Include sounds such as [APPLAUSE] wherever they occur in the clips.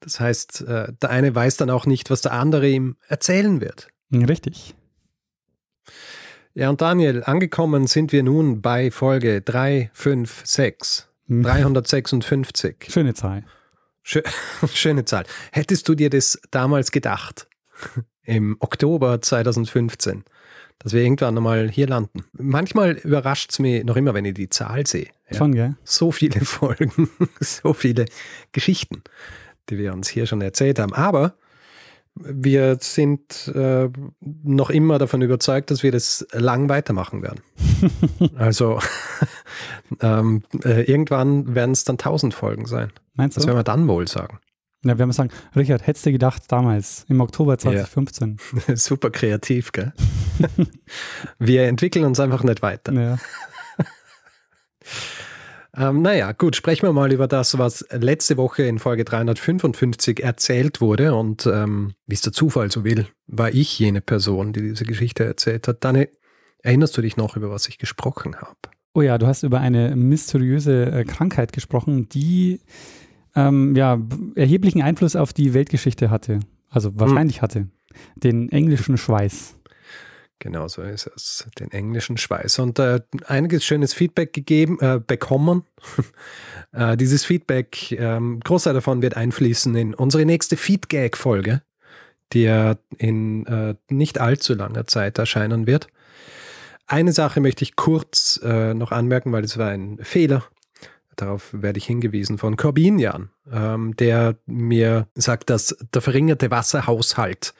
Das heißt, äh, der eine weiß dann auch nicht, was der andere ihm erzählen wird. Richtig. Ja, und Daniel, angekommen sind wir nun bei Folge 356. 356. Schöne Zahl. [LAUGHS] Schöne Zahl. Hättest du dir das damals gedacht, [LAUGHS] im Oktober 2015, dass wir irgendwann nochmal hier landen? Manchmal überrascht es mich noch immer, wenn ich die Zahl sehe. Ja. Schon, gell? So viele [LAUGHS] Folgen, so viele Geschichten, die wir uns hier schon erzählt haben. Aber wir sind äh, noch immer davon überzeugt, dass wir das lang weitermachen werden. [LAUGHS] also [LAUGHS] ähm, äh, irgendwann werden es dann 1000 Folgen sein. Meinst du? Das werden wir dann wohl sagen. Ja, wir werden sagen, Richard, hättest du gedacht damals, im Oktober 2015? Ja. [LAUGHS] Super kreativ, gell? wir entwickeln uns einfach nicht weiter. Ja. Ähm, naja, gut, sprechen wir mal über das, was letzte Woche in Folge 355 erzählt wurde. Und ähm, wie es der Zufall so will, war ich jene Person, die diese Geschichte erzählt hat. Dani, erinnerst du dich noch, über was ich gesprochen habe? Oh ja, du hast über eine mysteriöse äh, Krankheit gesprochen, die ähm, ja, erheblichen Einfluss auf die Weltgeschichte hatte. Also wahrscheinlich hm. hatte. Den englischen Schweiß. Genau so ist es, den englischen Schweiß. Und äh, einiges schönes Feedback gegeben, äh, bekommen. [LAUGHS] äh, dieses Feedback, ähm, Großteil davon wird einfließen in unsere nächste Feedgag-Folge, die ja in äh, nicht allzu langer Zeit erscheinen wird. Eine Sache möchte ich kurz äh, noch anmerken, weil es war ein Fehler. Darauf werde ich hingewiesen von Corbinian, ähm, der mir sagt, dass der verringerte Wasserhaushalt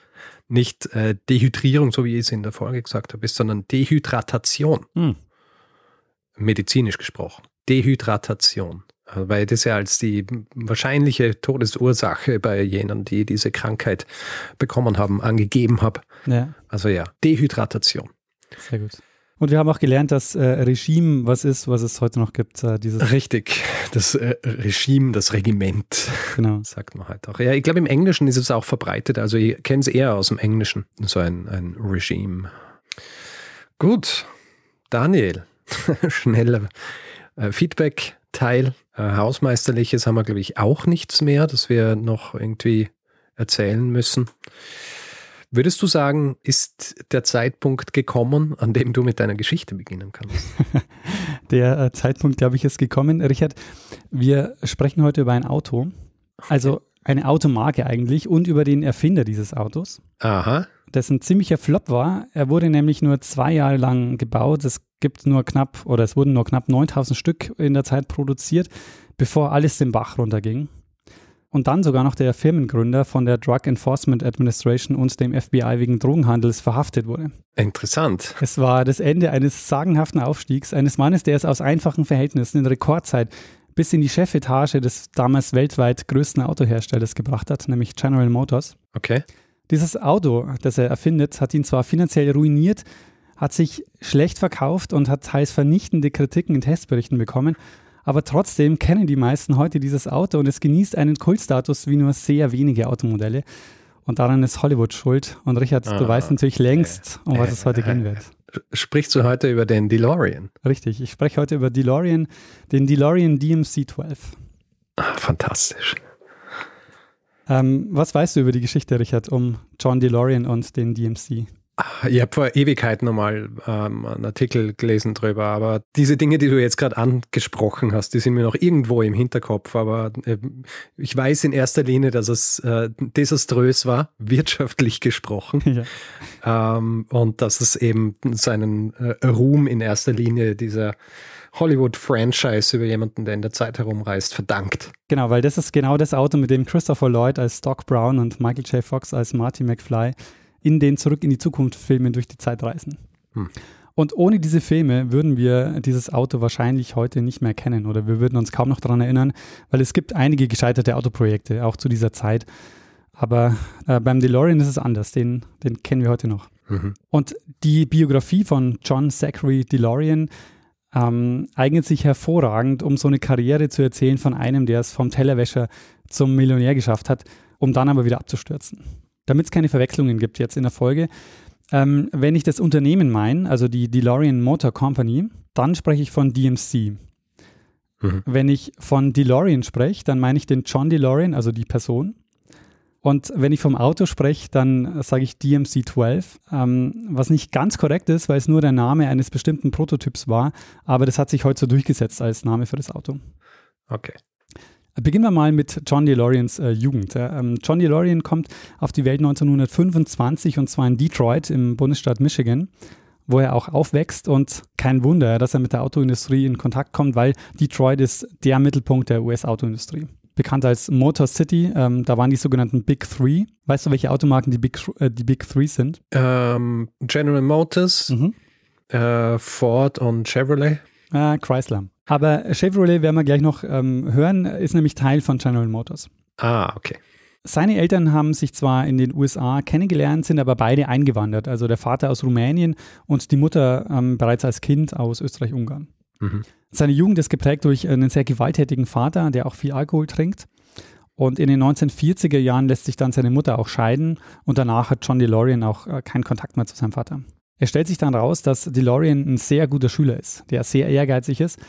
nicht äh, Dehydrierung, so wie ich es in der Folge gesagt habe, ist, sondern Dehydratation. Hm. Medizinisch gesprochen. Dehydratation. Also, weil das ja als die wahrscheinliche Todesursache bei jenen, die diese Krankheit bekommen haben, angegeben habe. Ja. Also ja, Dehydratation. Sehr gut. Und wir haben auch gelernt, dass äh, Regime was ist, was es heute noch gibt. Äh, dieses Richtig, das äh, Regime, das Regiment, genau. [LAUGHS] sagt man halt auch. Ja, ich glaube, im Englischen ist es auch verbreitet. Also ich kenne es eher aus dem Englischen, so ein, ein Regime. Gut, Daniel, [LAUGHS] schneller äh, Feedback-Teil. Äh, Hausmeisterliches haben wir, glaube ich, auch nichts mehr, das wir noch irgendwie erzählen müssen. Würdest du sagen, ist der Zeitpunkt gekommen, an dem du mit deiner Geschichte beginnen kannst? [LAUGHS] der äh, Zeitpunkt, glaube ich, ist gekommen. Richard, wir sprechen heute über ein Auto. Also eine Automarke eigentlich und über den Erfinder dieses Autos. Aha. Das ein ziemlicher Flop war. Er wurde nämlich nur zwei Jahre lang gebaut. Es gibt nur knapp, oder es wurden nur knapp 9000 Stück in der Zeit produziert, bevor alles den Bach runterging und dann sogar noch der Firmengründer von der Drug Enforcement Administration und dem FBI wegen Drogenhandels verhaftet wurde. Interessant. Es war das Ende eines sagenhaften Aufstiegs eines Mannes, der es aus einfachen Verhältnissen in Rekordzeit bis in die Chefetage des damals weltweit größten Autoherstellers gebracht hat, nämlich General Motors. Okay. Dieses Auto, das er erfindet, hat ihn zwar finanziell ruiniert, hat sich schlecht verkauft und hat teils vernichtende Kritiken in Testberichten bekommen, aber trotzdem kennen die meisten heute dieses Auto und es genießt einen Kultstatus wie nur sehr wenige Automodelle. Und daran ist Hollywood schuld. Und Richard, ah, du weißt natürlich längst, um was äh, es heute gehen wird. [LAUGHS] Sprichst du heute über den DeLorean? Richtig, ich spreche heute über DeLorean, den DeLorean DMC-12. Ah, fantastisch. Ähm, was weißt du über die Geschichte, Richard, um John DeLorean und den DMC? Ich habe vor Ewigkeiten nochmal ähm, einen Artikel gelesen drüber, aber diese Dinge, die du jetzt gerade angesprochen hast, die sind mir noch irgendwo im Hinterkopf. Aber äh, ich weiß in erster Linie, dass es äh, desaströs war, [LAUGHS] wirtschaftlich gesprochen. Ja. Ähm, und dass es eben seinen äh, Ruhm in erster Linie dieser Hollywood-Franchise über jemanden, der in der Zeit herumreist, verdankt. Genau, weil das ist genau das Auto, mit dem Christopher Lloyd als Doc Brown und Michael J. Fox als Marty McFly in den Zurück in die Zukunft Filmen durch die Zeit reisen. Hm. Und ohne diese Filme würden wir dieses Auto wahrscheinlich heute nicht mehr kennen oder wir würden uns kaum noch daran erinnern, weil es gibt einige gescheiterte Autoprojekte, auch zu dieser Zeit. Aber äh, beim DeLorean ist es anders, den, den kennen wir heute noch. Mhm. Und die Biografie von John Zachary DeLorean ähm, eignet sich hervorragend, um so eine Karriere zu erzählen von einem, der es vom Tellerwäscher zum Millionär geschafft hat, um dann aber wieder abzustürzen. Damit es keine Verwechslungen gibt jetzt in der Folge, ähm, wenn ich das Unternehmen meine, also die DeLorean Motor Company, dann spreche ich von DMC. Mhm. Wenn ich von DeLorean spreche, dann meine ich den John DeLorean, also die Person. Und wenn ich vom Auto spreche, dann sage ich DMC 12, ähm, was nicht ganz korrekt ist, weil es nur der Name eines bestimmten Prototyps war, aber das hat sich heute so durchgesetzt als Name für das Auto. Okay. Beginnen wir mal mit John DeLoreans äh, Jugend. Ähm, John DeLorean kommt auf die Welt 1925 und zwar in Detroit im Bundesstaat Michigan wo er auch aufwächst und kein Wunder, dass er mit der Autoindustrie in Kontakt kommt, weil Detroit ist der Mittelpunkt der US-Autoindustrie. Bekannt als Motor City, ähm, da waren die sogenannten Big Three. Weißt du, welche Automarken die Big, äh, die Big Three sind? Ähm, General Motors, mhm. äh, Ford und Chevrolet. Äh, Chrysler. Aber Chevrolet werden wir gleich noch ähm, hören, ist nämlich Teil von General Motors. Ah, okay. Seine Eltern haben sich zwar in den USA kennengelernt, sind aber beide eingewandert. Also der Vater aus Rumänien und die Mutter ähm, bereits als Kind aus Österreich-Ungarn. Mhm. Seine Jugend ist geprägt durch einen sehr gewalttätigen Vater, der auch viel Alkohol trinkt. Und in den 1940er Jahren lässt sich dann seine Mutter auch scheiden und danach hat John DeLorean auch äh, keinen Kontakt mehr zu seinem Vater. Er stellt sich dann raus, dass DeLorean ein sehr guter Schüler ist, der sehr ehrgeizig ist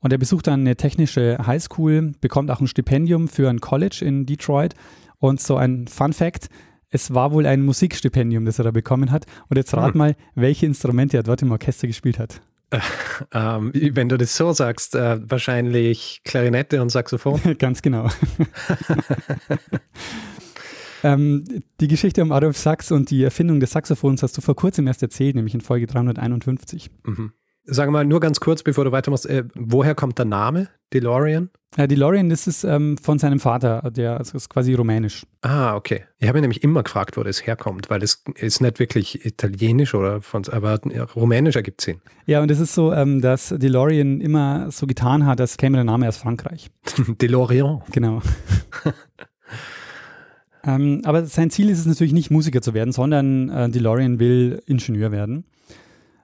und er besucht dann eine technische Highschool, bekommt auch ein Stipendium für ein College in Detroit. Und so ein Fun Fact, es war wohl ein Musikstipendium, das er da bekommen hat. Und jetzt rat hm. mal, welche Instrumente er dort im Orchester gespielt hat. Äh, [LAUGHS] ähm, wenn du das so sagst, äh, wahrscheinlich Klarinette und Saxophon. [LAUGHS] Ganz genau. [LAUGHS] ähm, die Geschichte um Adolf Sachs und die Erfindung des Saxophons hast du vor kurzem erst erzählt, nämlich in Folge 351. Mhm. Sag mal nur ganz kurz, bevor du weitermachst, äh, woher kommt der Name DeLorean? Ja, DeLorean, das ist ähm, von seinem Vater, der also ist quasi rumänisch. Ah, okay. Ich habe mich nämlich immer gefragt, wo das herkommt, weil es ist nicht wirklich italienisch oder von, aber rumänisch ergibt Sinn. Ja, und es ist so, ähm, dass DeLorean immer so getan hat, als käme der Name aus Frankreich. [LAUGHS] DeLorean. Genau. [LAUGHS] ähm, aber sein Ziel ist es natürlich nicht, Musiker zu werden, sondern äh, DeLorean will Ingenieur werden.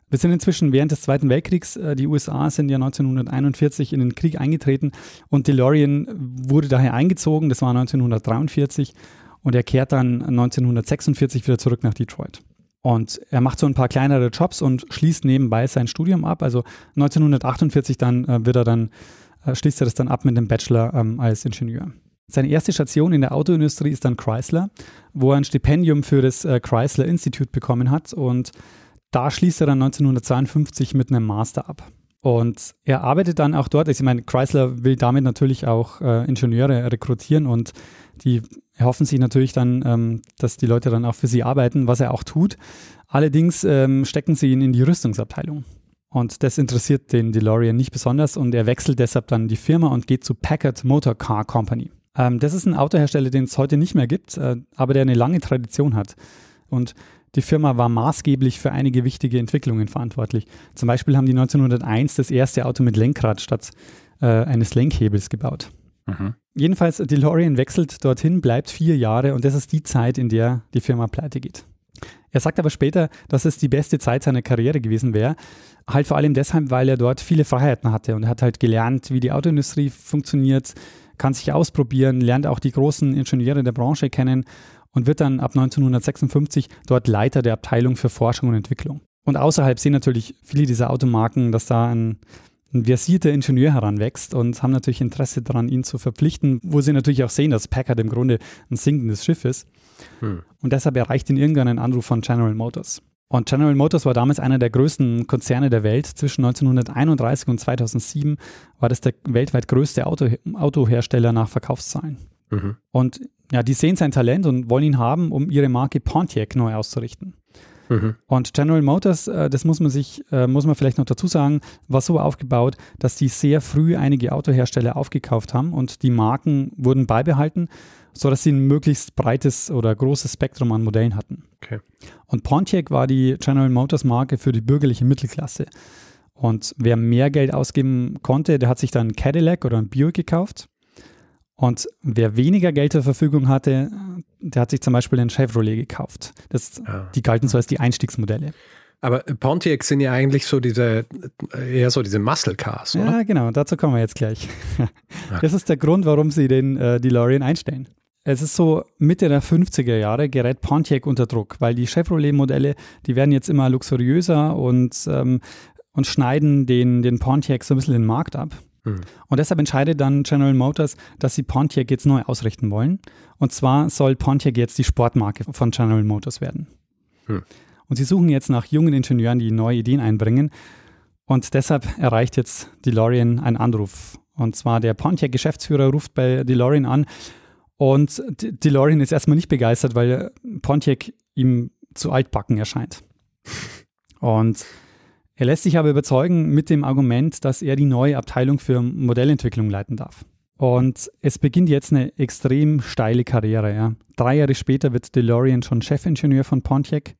Wir sind inzwischen während des Zweiten Weltkriegs, äh, die USA sind ja 1941 in den Krieg eingetreten und DeLorean wurde daher eingezogen, das war 1943 und er kehrt dann 1946 wieder zurück nach Detroit. Und er macht so ein paar kleinere Jobs und schließt nebenbei sein Studium ab. Also 1948 dann äh, wird er dann, äh, schließt er das dann ab mit dem Bachelor ähm, als Ingenieur. Seine erste Station in der Autoindustrie ist dann Chrysler, wo er ein Stipendium für das äh, Chrysler Institute bekommen hat und da schließt er dann 1952 mit einem Master ab. Und er arbeitet dann auch dort. Also ich meine, Chrysler will damit natürlich auch äh, Ingenieure rekrutieren und die erhoffen sich natürlich dann, ähm, dass die Leute dann auch für sie arbeiten, was er auch tut. Allerdings ähm, stecken sie ihn in die Rüstungsabteilung. Und das interessiert den DeLorean nicht besonders und er wechselt deshalb dann die Firma und geht zu Packard Motor Car Company. Ähm, das ist ein Autohersteller, den es heute nicht mehr gibt, äh, aber der eine lange Tradition hat. Und die Firma war maßgeblich für einige wichtige Entwicklungen verantwortlich. Zum Beispiel haben die 1901 das erste Auto mit Lenkrad statt äh, eines Lenkhebels gebaut. Mhm. Jedenfalls, DeLorean wechselt dorthin, bleibt vier Jahre und das ist die Zeit, in der die Firma pleite geht. Er sagt aber später, dass es die beste Zeit seiner Karriere gewesen wäre. Halt vor allem deshalb, weil er dort viele Freiheiten hatte und er hat halt gelernt, wie die Autoindustrie funktioniert, kann sich ausprobieren, lernt auch die großen Ingenieure der Branche kennen und wird dann ab 1956 dort Leiter der Abteilung für Forschung und Entwicklung. Und außerhalb sehen natürlich viele dieser Automarken, dass da ein, ein versierter Ingenieur heranwächst und haben natürlich Interesse daran, ihn zu verpflichten, wo sie natürlich auch sehen, dass Packard im Grunde ein sinkendes Schiff ist. Hm. Und deshalb erreicht ihn irgendwann ein Anruf von General Motors. Und General Motors war damals einer der größten Konzerne der Welt. Zwischen 1931 und 2007 war das der weltweit größte Auto, Autohersteller nach Verkaufszahlen. Mhm. Und ja, die sehen sein Talent und wollen ihn haben, um ihre Marke Pontiac neu auszurichten. Mhm. Und General Motors, äh, das muss man sich, äh, muss man vielleicht noch dazu sagen, war so aufgebaut, dass die sehr früh einige Autohersteller aufgekauft haben und die Marken wurden beibehalten, sodass sie ein möglichst breites oder großes Spektrum an Modellen hatten. Okay. Und Pontiac war die General Motors Marke für die bürgerliche Mittelklasse. Und wer mehr Geld ausgeben konnte, der hat sich dann ein Cadillac oder ein Buick gekauft. Und wer weniger Geld zur Verfügung hatte, der hat sich zum Beispiel ein Chevrolet gekauft. Das, Ah. Die galten so als die Einstiegsmodelle. Aber Pontiac sind ja eigentlich so diese, eher so diese Muscle Cars, oder? Ja, genau, dazu kommen wir jetzt gleich. [LAUGHS] Das ist der Grund, warum sie den äh, DeLorean einstellen. Es ist so, Mitte der 50er Jahre gerät Pontiac unter Druck, weil die Chevrolet-Modelle, die werden jetzt immer luxuriöser und, ähm, und schneiden den, den Pontiac so ein bisschen den Markt ab. Hm. Und deshalb entscheidet dann General Motors, dass sie Pontiac jetzt neu ausrichten wollen. Und zwar soll Pontiac jetzt die Sportmarke von General Motors werden. Hm. Und sie suchen jetzt nach jungen Ingenieuren, die neue Ideen einbringen. Und deshalb erreicht jetzt DeLorean einen Anruf. Und zwar der Pontiac-Geschäftsführer ruft bei DeLorean an. Und DeLorean ist erstmal nicht begeistert, weil Pontiac ihm zu altbacken erscheint. Und er lässt sich aber überzeugen mit dem Argument, dass er die neue Abteilung für Modellentwicklung leiten darf. Und es beginnt jetzt eine extrem steile Karriere. Ja. Drei Jahre später wird DeLorean schon Chefingenieur von Pontiac.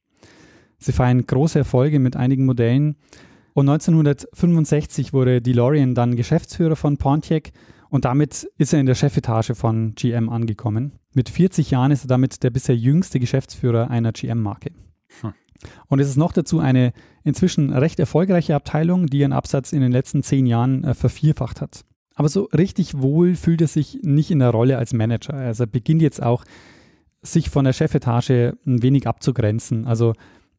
Sie feiern große Erfolge mit einigen Modellen. Und 1965 wurde DeLorean dann Geschäftsführer von Pontiac und damit ist er in der Chefetage von GM angekommen. Mit 40 Jahren ist er damit der bisher jüngste Geschäftsführer einer GM-Marke. Hm. Und es ist noch dazu eine inzwischen recht erfolgreiche Abteilung, die ihren Absatz in den letzten zehn Jahren äh, vervierfacht hat. Aber so richtig wohl fühlt er sich nicht in der Rolle als Manager. Also er beginnt jetzt auch, sich von der Chefetage ein wenig abzugrenzen. Also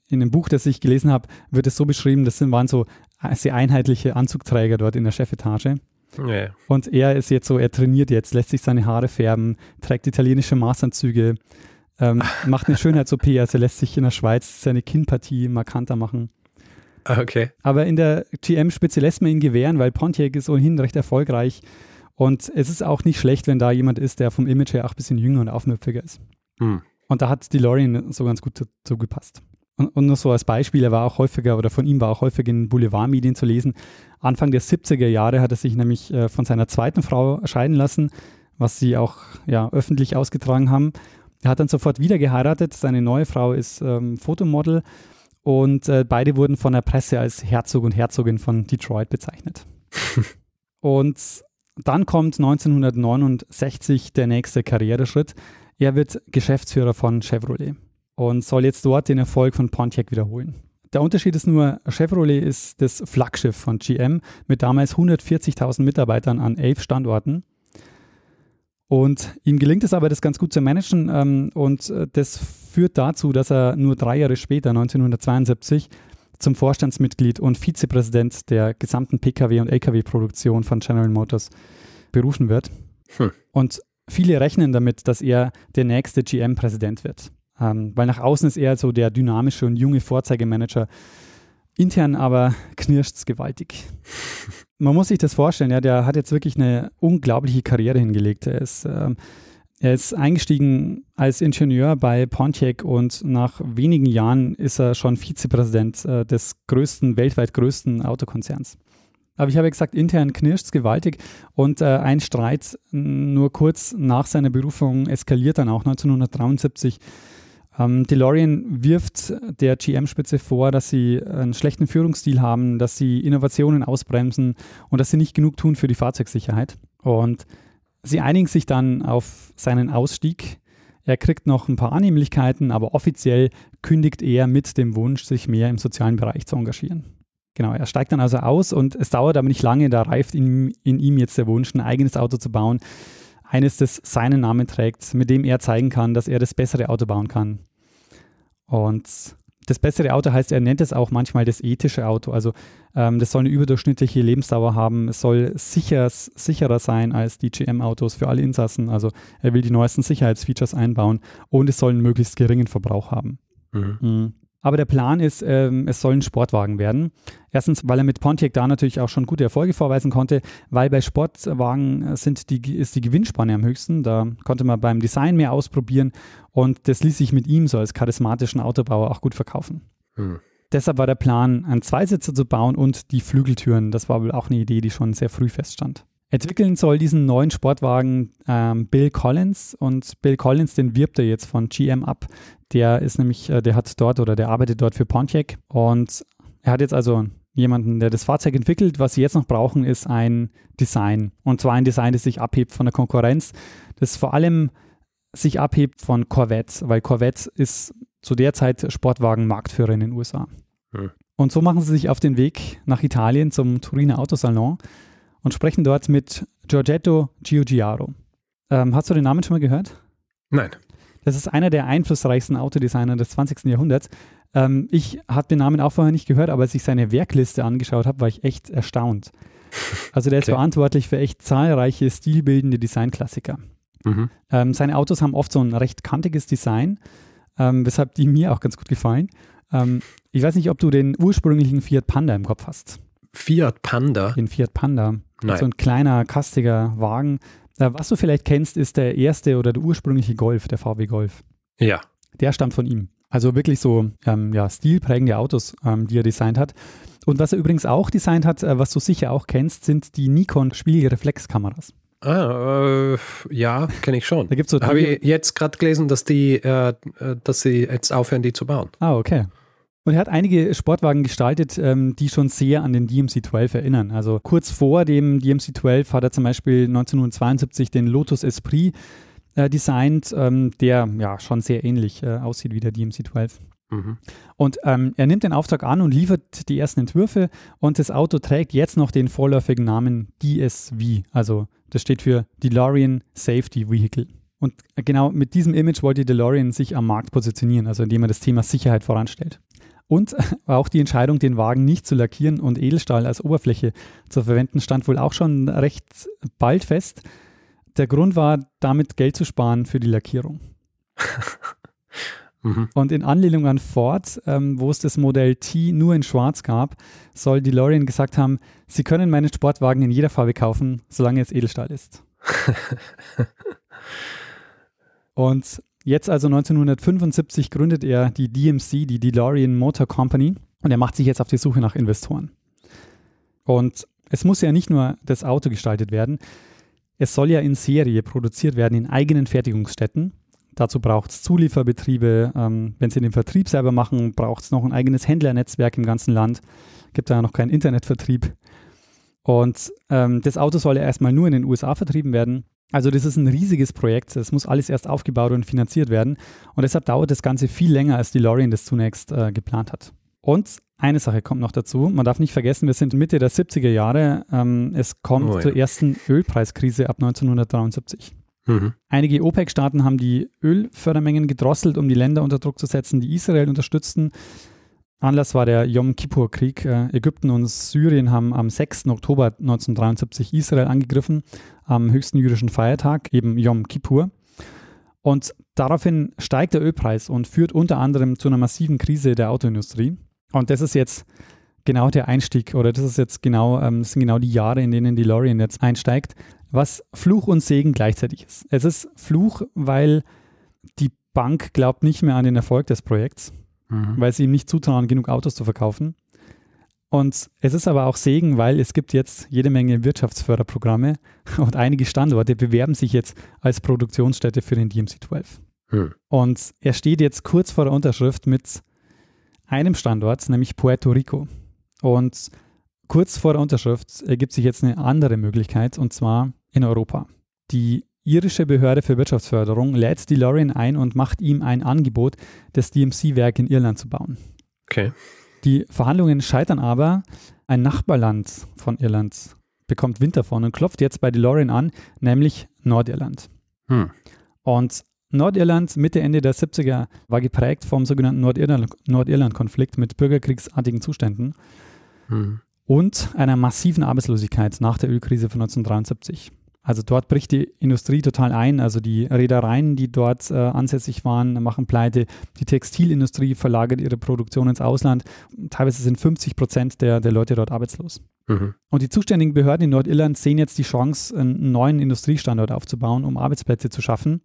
in dem Buch, das ich gelesen habe, wird es so beschrieben, das sind, waren so sehr einheitliche Anzugträger dort in der Chefetage. Ja. Und er ist jetzt so, er trainiert jetzt, lässt sich seine Haare färben, trägt italienische Maßanzüge, ähm, [LAUGHS] macht eine Schönheits-OP, also lässt sich in der Schweiz seine Kinnpartie markanter machen. Okay. Aber in der GM-Spitze lässt man ihn gewähren, weil Pontiac ist ohnehin recht erfolgreich. Und es ist auch nicht schlecht, wenn da jemand ist, der vom Image her auch ein bisschen jünger und aufmüpfiger ist. Hm. Und da hat DeLorean so ganz gut dazu gepasst. Und, und nur so als Beispiel, er war auch häufiger, oder von ihm war auch häufig in Boulevardmedien zu lesen. Anfang der 70er Jahre hat er sich nämlich äh, von seiner zweiten Frau scheiden lassen, was sie auch ja, öffentlich ausgetragen haben. Er hat dann sofort wieder geheiratet. Seine neue Frau ist ähm, Fotomodel und äh, beide wurden von der Presse als Herzog und Herzogin von Detroit bezeichnet. [LAUGHS] und dann kommt 1969 der nächste Karriereschritt. Er wird Geschäftsführer von Chevrolet und soll jetzt dort den Erfolg von Pontiac wiederholen. Der Unterschied ist nur, Chevrolet ist das Flaggschiff von GM mit damals 140.000 Mitarbeitern an elf Standorten. Und ihm gelingt es aber, das ganz gut zu managen. Ähm, und äh, das führt dazu, dass er nur drei Jahre später, 1972, zum Vorstandsmitglied und Vizepräsident der gesamten Pkw- und Lkw-Produktion von General Motors berufen wird. Hm. Und viele rechnen damit, dass er der nächste GM-Präsident wird. Ähm, weil nach außen ist er so der dynamische und junge Vorzeigemanager. Intern aber [LAUGHS] knirscht es gewaltig. Man muss sich das vorstellen, ja, der hat jetzt wirklich eine unglaubliche Karriere hingelegt. Er ist, ähm, er ist eingestiegen als Ingenieur bei Pontiac und nach wenigen Jahren ist er schon Vizepräsident äh, des größten, weltweit größten Autokonzerns. Aber ich habe ja gesagt, intern knirscht es gewaltig und äh, ein Streit nur kurz nach seiner Berufung eskaliert dann auch 1973. Ähm, DeLorean wirft der GM-Spitze vor, dass sie einen schlechten Führungsstil haben, dass sie Innovationen ausbremsen und dass sie nicht genug tun für die Fahrzeugsicherheit. Und sie einigen sich dann auf seinen Ausstieg. Er kriegt noch ein paar Annehmlichkeiten, aber offiziell kündigt er mit dem Wunsch, sich mehr im sozialen Bereich zu engagieren. Genau, er steigt dann also aus und es dauert aber nicht lange, da reift in, in ihm jetzt der Wunsch, ein eigenes Auto zu bauen, eines, das seinen Namen trägt, mit dem er zeigen kann, dass er das bessere Auto bauen kann. Und das bessere Auto heißt, er nennt es auch manchmal das ethische Auto. Also ähm, das soll eine überdurchschnittliche Lebensdauer haben. Es soll sicher, sicherer sein als die GM-Autos für alle Insassen. Also er will die neuesten Sicherheitsfeatures einbauen und es soll einen möglichst geringen Verbrauch haben. Mhm. Mhm. Aber der Plan ist, ähm, es soll ein Sportwagen werden. Erstens, weil er mit Pontiac da natürlich auch schon gute Erfolge vorweisen konnte, weil bei Sportwagen sind die, ist die Gewinnspanne am höchsten. Da konnte man beim Design mehr ausprobieren und das ließ sich mit ihm so als charismatischen Autobauer auch gut verkaufen. Hm. Deshalb war der Plan, einen Zweisitzer zu bauen und die Flügeltüren. Das war wohl auch eine Idee, die schon sehr früh feststand. Entwickeln soll diesen neuen Sportwagen ähm, Bill Collins und Bill Collins, den wirbt er jetzt von GM ab. Der ist nämlich, äh, der hat dort oder der arbeitet dort für Pontiac und er hat jetzt also jemanden, der das Fahrzeug entwickelt. Was sie jetzt noch brauchen, ist ein Design und zwar ein Design, das sich abhebt von der Konkurrenz, das vor allem sich abhebt von Corvette, weil Corvette ist zu der Zeit Sportwagen-Marktführer in den USA. Hm. Und so machen sie sich auf den Weg nach Italien zum Turiner Autosalon und sprechen dort mit Giorgetto Giugiaro. Ähm, hast du den Namen schon mal gehört? Nein. Das ist einer der einflussreichsten Autodesigner des 20. Jahrhunderts. Ähm, ich habe den Namen auch vorher nicht gehört, aber als ich seine Werkliste angeschaut habe, war ich echt erstaunt. Also der ist okay. verantwortlich für echt zahlreiche stilbildende Designklassiker. Mhm. Ähm, seine Autos haben oft so ein recht kantiges Design, ähm, weshalb die mir auch ganz gut gefallen. Ähm, ich weiß nicht, ob du den ursprünglichen Fiat Panda im Kopf hast. Fiat Panda? Den Fiat Panda. Nein. So ein kleiner, kastiger Wagen. Was du vielleicht kennst, ist der erste oder der ursprüngliche Golf, der VW Golf. Ja. Der stammt von ihm. Also wirklich so ähm, ja, stilprägende Autos, ähm, die er designt hat. Und was er übrigens auch designt hat, äh, was du sicher auch kennst, sind die Nikon Spiegelreflexkameras. Ah, äh, ja, kenne ich schon. Da gibt's so Habe ich jetzt gerade gelesen, dass die, äh, äh, dass sie jetzt aufhören, die zu bauen. Ah, okay. Und er hat einige Sportwagen gestaltet, ähm, die schon sehr an den DMC-12 erinnern. Also kurz vor dem DMC-12 hat er zum Beispiel 1972 den Lotus Esprit äh, designt, ähm, der ja schon sehr ähnlich äh, aussieht wie der DMC-12. Mhm. Und ähm, er nimmt den Auftrag an und liefert die ersten Entwürfe und das Auto trägt jetzt noch den vorläufigen Namen DSV. Also das steht für DeLorean Safety Vehicle. Und genau mit diesem Image wollte DeLorean sich am Markt positionieren, also indem er das Thema Sicherheit voranstellt. Und [LAUGHS] auch die Entscheidung, den Wagen nicht zu lackieren und Edelstahl als Oberfläche zu verwenden, stand wohl auch schon recht bald fest. Der Grund war, damit Geld zu sparen für die Lackierung. [LAUGHS] mhm. Und in Anlehnung an Ford, ähm, wo es das Modell T nur in Schwarz gab, soll DeLorean gesagt haben, Sie können meinen Sportwagen in jeder Farbe kaufen, solange es Edelstahl ist. [LAUGHS] Und Jetzt also 1975 gründet er die DMC, die DeLorean Motor Company, und er macht sich jetzt auf die Suche nach Investoren. Und es muss ja nicht nur das Auto gestaltet werden, es soll ja in Serie produziert werden in eigenen Fertigungsstätten. Dazu braucht es Zulieferbetriebe. Ähm, wenn sie den Vertrieb selber machen, braucht es noch ein eigenes Händlernetzwerk im ganzen Land. Gibt da noch keinen Internetvertrieb. Und ähm, das Auto soll ja erstmal nur in den USA vertrieben werden. Also das ist ein riesiges Projekt. Es muss alles erst aufgebaut und finanziert werden. Und deshalb dauert das Ganze viel länger, als die Lorien das zunächst äh, geplant hat. Und eine Sache kommt noch dazu. Man darf nicht vergessen, wir sind Mitte der 70er Jahre. Ähm, es kommt oh, ja. zur ersten Ölpreiskrise ab 1973. Mhm. Einige OPEC-Staaten haben die Ölfördermengen gedrosselt, um die Länder unter Druck zu setzen, die Israel unterstützten. Anlass war der Yom Kippur-Krieg. Äh, Ägypten und Syrien haben am 6. Oktober 1973 Israel angegriffen, am höchsten jüdischen Feiertag, eben Yom Kippur. Und daraufhin steigt der Ölpreis und führt unter anderem zu einer massiven Krise der Autoindustrie. Und das ist jetzt genau der Einstieg oder das ist jetzt genau, ähm, das sind genau die Jahre, in denen die Lorien jetzt einsteigt, was Fluch und Segen gleichzeitig ist. Es ist Fluch, weil die Bank glaubt nicht mehr an den Erfolg des Projekts mhm. weil sie ihm nicht zutrauen, genug Autos zu verkaufen. Und es ist aber auch Segen, weil es gibt jetzt jede Menge Wirtschaftsförderprogramme [LAUGHS] und einige Standorte bewerben sich jetzt als Produktionsstätte für den DMC-12. Hm. Und er steht jetzt kurz vor der Unterschrift mit einem Standort, nämlich Puerto Rico. Und kurz vor der Unterschrift ergibt sich jetzt eine andere Möglichkeit, und zwar in Europa. Die irische Behörde für Wirtschaftsförderung lädt DeLorean ein und macht ihm ein Angebot, das DMC-Werk in Irland zu bauen. Okay. Die Verhandlungen scheitern aber. Ein Nachbarland von Irland bekommt Wind davon und klopft jetzt bei DeLorean an, nämlich Nordirland. Hm. Und Nordirland Mitte, Ende der 70er war geprägt vom sogenannten Nordirland-Konflikt mit bürgerkriegsartigen Zuständen hm. und einer massiven Arbeitslosigkeit nach der Ölkrise von 1973. Also dort bricht die Industrie total ein. Also die Reedereien, die dort äh, ansässig waren, machen pleite. Die Textilindustrie verlagert ihre Produktion ins Ausland. Teilweise sind 50 Prozent der, der Leute dort arbeitslos. Mhm. Und die zuständigen Behörden in Nordirland sehen jetzt die Chance, einen neuen Industriestandort aufzubauen, um Arbeitsplätze zu schaffen.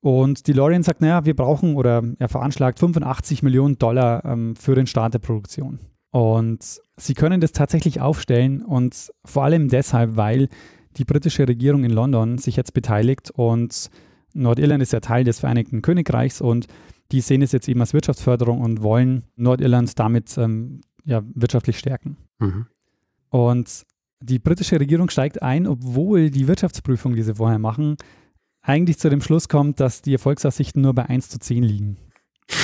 Und DeLorean sagt, naja, wir brauchen oder er veranschlagt 85 Millionen Dollar ähm, für den Start der Produktion. Und sie können das tatsächlich aufstellen und vor allem deshalb, weil die britische Regierung in London sich jetzt beteiligt und Nordirland ist ja Teil des Vereinigten Königreichs und die sehen es jetzt eben als Wirtschaftsförderung und wollen Nordirland damit ähm, ja, wirtschaftlich stärken. Mhm. Und die britische Regierung steigt ein, obwohl die Wirtschaftsprüfung, die sie vorher machen, eigentlich zu dem Schluss kommt, dass die Erfolgsaussichten nur bei 1 zu 10 liegen. [LAUGHS]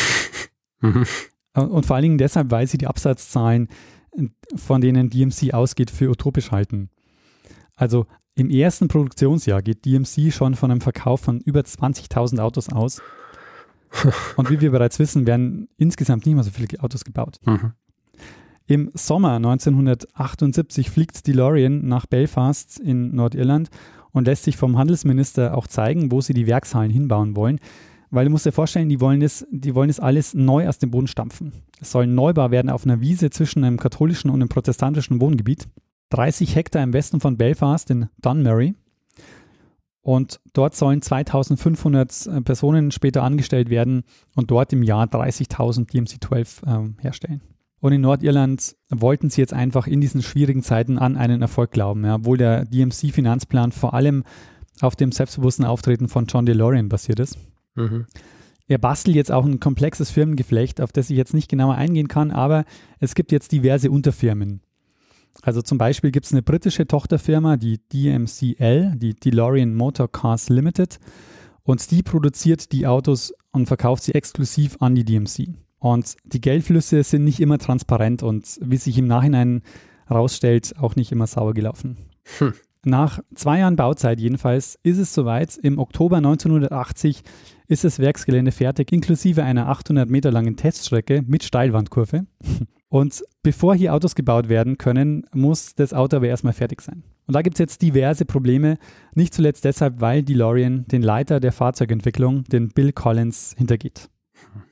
Mhm. Und vor allen Dingen deshalb, weil sie die Absatzzahlen, von denen DMC ausgeht, für utopisch halten. Also im ersten Produktionsjahr geht DMC schon von einem Verkauf von über 20.000 Autos aus. [LAUGHS] Und wie wir bereits wissen, werden insgesamt nicht mehr so viele Autos gebaut. Mhm. Im Sommer 1978 fliegt DeLorean nach Belfast in Nordirland und lässt sich vom Handelsminister auch zeigen, wo sie die Werkshallen hinbauen wollen. Weil du musst dir vorstellen, die wollen das, die wollen das alles neu aus dem Boden stampfen. Es soll ein Neubau werden auf einer Wiese zwischen einem katholischen und einem protestantischen Wohngebiet. 30 Hektar im Westen von Belfast in Dunmurry. Und dort sollen 2500 äh, Personen später angestellt werden und dort im Jahr 30.000 DMC-12 äh, herstellen. Und in Nordirland wollten sie jetzt einfach in diesen schwierigen Zeiten an einen Erfolg glauben, ja, obwohl der DMC-Finanzplan vor allem auf dem selbstbewussten Auftreten von John DeLorean basiert ist. Mhm. Er bastelt jetzt auch ein komplexes Firmengeflecht, auf das ich jetzt nicht genauer eingehen kann, aber es gibt jetzt diverse Unterfirmen. Also zum Beispiel gibt es eine britische Tochterfirma, die DMCL, die DeLorean Motor Cars Limited, und die produziert die Autos und verkauft sie exklusiv an die DMC. Und die Geldflüsse sind nicht immer transparent und wie sich im Nachhinein herausstellt, auch nicht immer sauber gelaufen. Hm. Nach zwei Jahren Bauzeit jedenfalls ist es soweit. Im Oktober 1980 ist das Werksgelände fertig, inklusive einer 800 Meter langen Teststrecke mit Steilwandkurve. [LAUGHS] Und bevor hier Autos gebaut werden können, muss das Auto aber erstmal fertig sein. Und da gibt es jetzt diverse Probleme, nicht zuletzt deshalb, weil DeLorean den Leiter der Fahrzeugentwicklung, den Bill Collins, hintergeht.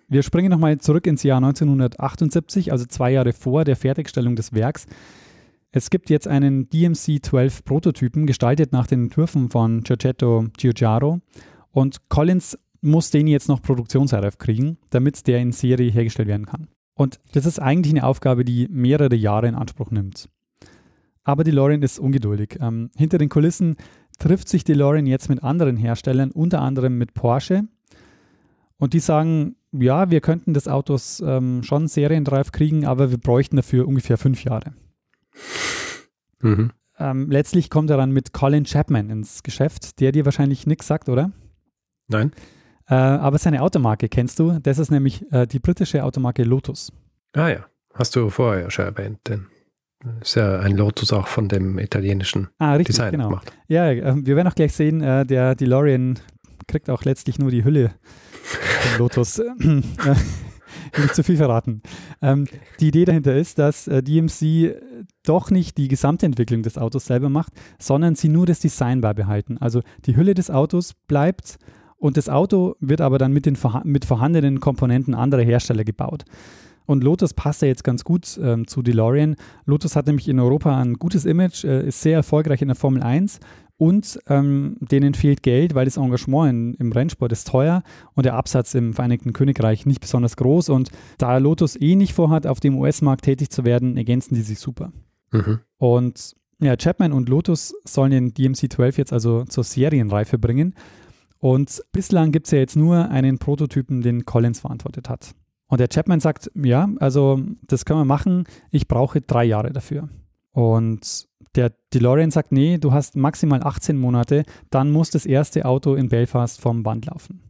Wir springen nochmal zurück ins Jahr 1978, also zwei Jahre vor der Fertigstellung des Werks. Es gibt jetzt einen DMC-12 Prototypen, gestaltet nach den Entwürfen von Giorgetto Giugiaro. Und Collins muss den jetzt noch produktionsreif kriegen, damit der in Serie hergestellt werden kann. Und das ist eigentlich eine Aufgabe, die mehrere Jahre in Anspruch nimmt. Aber DeLorean ist ungeduldig. Ähm, hinter den Kulissen trifft sich DeLorean jetzt mit anderen Herstellern, unter anderem mit Porsche. Und die sagen, ja, wir könnten das Autos ähm, schon serienreif kriegen, aber wir bräuchten dafür ungefähr fünf Jahre. Mhm. Ähm, letztlich kommt er dann mit Colin Chapman ins Geschäft, der dir wahrscheinlich nichts sagt, oder? Nein. Äh, aber seine Automarke kennst du. Das ist nämlich äh, die britische Automarke Lotus. Ah ja, hast du vorher ja schon erwähnt, denn ist ja ein Lotus auch von dem italienischen ah, richtig, Design genau. gemacht. Ja, äh, wir werden auch gleich sehen, äh, der DeLorean kriegt auch letztlich nur die Hülle vom Lotus. [LAUGHS] Nicht zu viel verraten. Ähm, die Idee dahinter ist, dass äh, DMC doch nicht die Gesamtentwicklung des Autos selber macht, sondern sie nur das Design beibehalten. Also die Hülle des Autos bleibt und das Auto wird aber dann mit den mit vorhandenen Komponenten anderer Hersteller gebaut. Und Lotus passt ja jetzt ganz gut ähm, zu DeLorean. Lotus hat nämlich in Europa ein gutes Image, äh, ist sehr erfolgreich in der Formel 1 und ähm, denen fehlt Geld, weil das Engagement in, im Rennsport ist teuer und der Absatz im Vereinigten Königreich nicht besonders groß. Und da Lotus eh nicht vorhat, auf dem US-Markt tätig zu werden, ergänzen die sich super. Mhm. Und ja, Chapman und Lotus sollen den DMC-12 jetzt also zur Serienreife bringen. Und bislang gibt es ja jetzt nur einen Prototypen, den Collins verantwortet hat. Und der Chapman sagt, ja, also das können wir machen, ich brauche drei Jahre dafür. Und der DeLorean sagt, nee, du hast maximal 18 Monate, dann muss das erste Auto in Belfast vom Band laufen.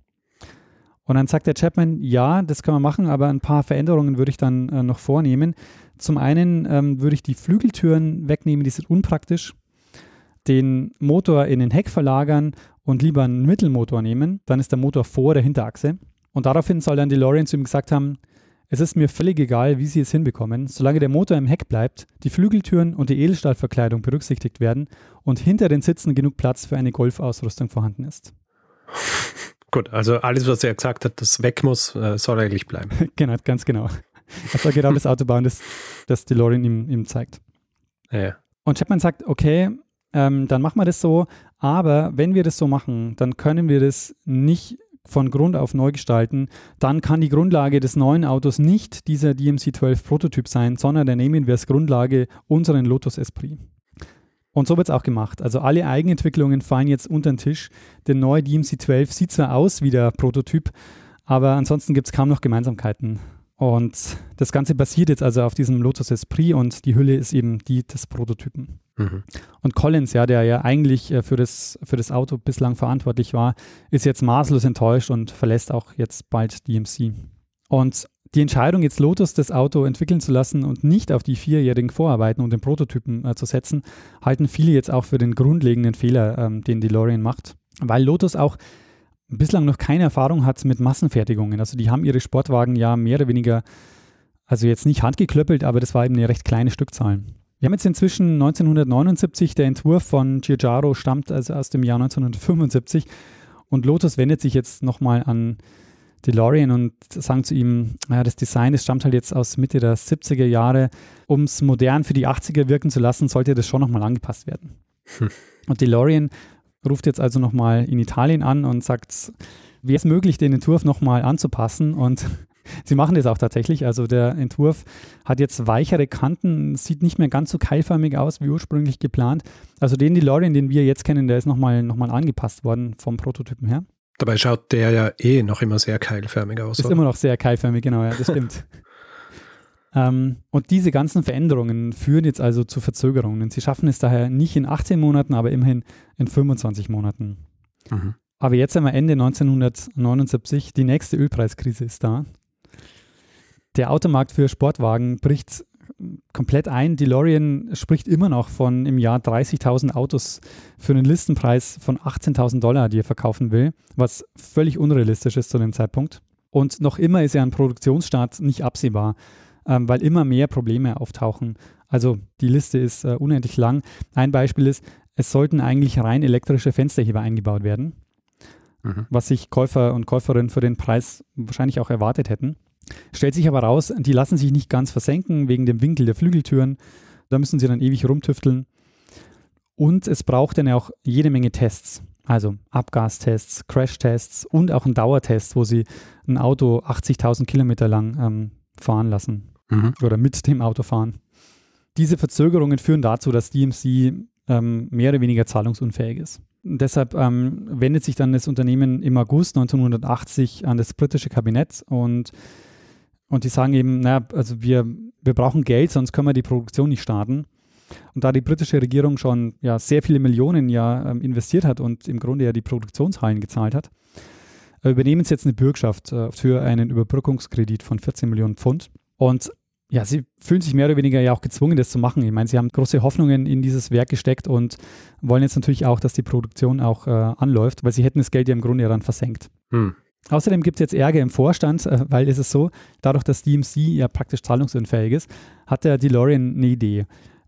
Und dann sagt der Chapman, ja, das können wir machen, aber ein paar Veränderungen würde ich dann äh, noch vornehmen. Zum einen ähm, würde ich die Flügeltüren wegnehmen, die sind unpraktisch. Den Motor in den Heck verlagern und lieber einen Mittelmotor nehmen. Dann ist der Motor vor der Hinterachse. Und daraufhin soll dann DeLorean zu ihm gesagt haben, es ist mir völlig egal, wie sie es hinbekommen, solange der Motor im Heck bleibt, die Flügeltüren und die Edelstahlverkleidung berücksichtigt werden und hinter den Sitzen genug Platz für eine Golfausrüstung vorhanden ist. [LAUGHS] Gut, also alles, was er gesagt hat, das weg muss, äh, soll eigentlich bleiben. [LAUGHS] genau, ganz genau. Er soll genau das Auto bauen, das, das DeLorean ihm, ihm zeigt. Ja. Und Chapman sagt, okay, ähm, dann machen wir das so, aber wenn wir das so machen, dann können wir das nicht von Grund auf neu gestalten, dann kann die Grundlage des neuen Autos nicht dieser DMC-12 Prototyp sein, sondern dann nehmen wir als Grundlage unseren Lotus Esprit. Und so wird es auch gemacht. Also alle Eigenentwicklungen fallen jetzt unter den Tisch. Der neue DMC-12 sieht zwar aus wie der Prototyp, aber ansonsten gibt es kaum noch Gemeinsamkeiten. Und das Ganze basiert jetzt also auf diesem Lotus Esprit und die Hülle ist eben die des Prototypen. Mhm. Und Collins, ja, der ja eigentlich äh, für das, für das Auto bislang verantwortlich war, ist jetzt maßlos enttäuscht und verlässt auch jetzt bald DMC. Und die Entscheidung, jetzt Lotus das Auto entwickeln zu lassen und nicht auf die vierjährigen Vorarbeiten und den Prototypen äh, zu setzen, halten viele jetzt auch für den grundlegenden Fehler, ähm, den DeLorean macht. Weil Lotus auch bislang noch keine Erfahrung hat mit Massenfertigungen. Also die haben ihre Sportwagen ja mehr oder weniger, also jetzt nicht handgeklöppelt, aber das war eben eine recht kleine Stückzahl. Wir haben jetzt inzwischen 1979, der Entwurf von Giugiaro stammt also aus dem Jahr 1975 und Lotus wendet sich jetzt nochmal an DeLorean und sagen zu ihm, ja, das Design, das stammt halt jetzt aus Mitte der 70er Jahre. Um es modern für die 80er wirken zu lassen, sollte das schon nochmal angepasst werden. Hm. Und DeLorean ruft jetzt also nochmal in Italien an und sagt, wäre es möglich, den Entwurf nochmal anzupassen und sie machen das auch tatsächlich. Also der Entwurf hat jetzt weichere Kanten, sieht nicht mehr ganz so keilförmig aus wie ursprünglich geplant. Also den DeLorean, den wir jetzt kennen, der ist nochmal noch mal angepasst worden vom Prototypen her. Dabei schaut der ja eh noch immer sehr keilförmig aus. Ist oder? immer noch sehr keilförmig, genau, ja, das stimmt. [LAUGHS] Ähm, und diese ganzen Veränderungen führen jetzt also zu Verzögerungen. Sie schaffen es daher nicht in 18 Monaten, aber immerhin in 25 Monaten. Mhm. Aber jetzt sind wir Ende 1979, die nächste Ölpreiskrise ist da. Der Automarkt für Sportwagen bricht komplett ein. DeLorean spricht immer noch von im Jahr 30.000 Autos für einen Listenpreis von 18.000 Dollar, die er verkaufen will, was völlig unrealistisch ist zu dem Zeitpunkt. Und noch immer ist ja ein Produktionsstart nicht absehbar ähm, weil immer mehr Probleme auftauchen. Also die Liste ist äh, unendlich lang. Ein Beispiel ist, es sollten eigentlich rein elektrische Fensterheber eingebaut werden, mhm. was sich Käufer und Käuferinnen für den Preis wahrscheinlich auch erwartet hätten. Stellt sich aber raus, die lassen sich nicht ganz versenken wegen dem Winkel der Flügeltüren. Da müssen sie dann ewig rumtüfteln. Und es braucht dann auch jede Menge Tests. Also Abgastests, Crashtests und auch einen Dauertest, wo sie ein Auto 80.000 Kilometer lang ähm, fahren lassen mhm. oder mit dem Auto fahren. Diese Verzögerungen führen dazu, dass DMC ähm, mehr oder weniger zahlungsunfähig ist. Und deshalb ähm, wendet sich dann das Unternehmen im August 1980 an das britische Kabinett und, und die sagen eben, naja, also wir, wir brauchen Geld, sonst können wir die Produktion nicht starten. Und da die britische Regierung schon ja, sehr viele Millionen ja ähm, investiert hat und im Grunde ja die Produktionshallen gezahlt hat, äh, übernehmen sie jetzt eine Bürgschaft äh, für einen Überbrückungskredit von 14 Millionen Pfund. Und ja, sie fühlen sich mehr oder weniger ja auch gezwungen, das zu machen. Ich meine, sie haben große Hoffnungen in dieses Werk gesteckt und wollen jetzt natürlich auch, dass die Produktion auch äh, anläuft, weil sie hätten das Geld ja im Grunde ja dann versenkt. Hm. Außerdem gibt es jetzt Ärger im Vorstand, äh, weil es ist so, dadurch, dass DMC ja praktisch zahlungsunfähig ist, hat der DeLorean eine Idee.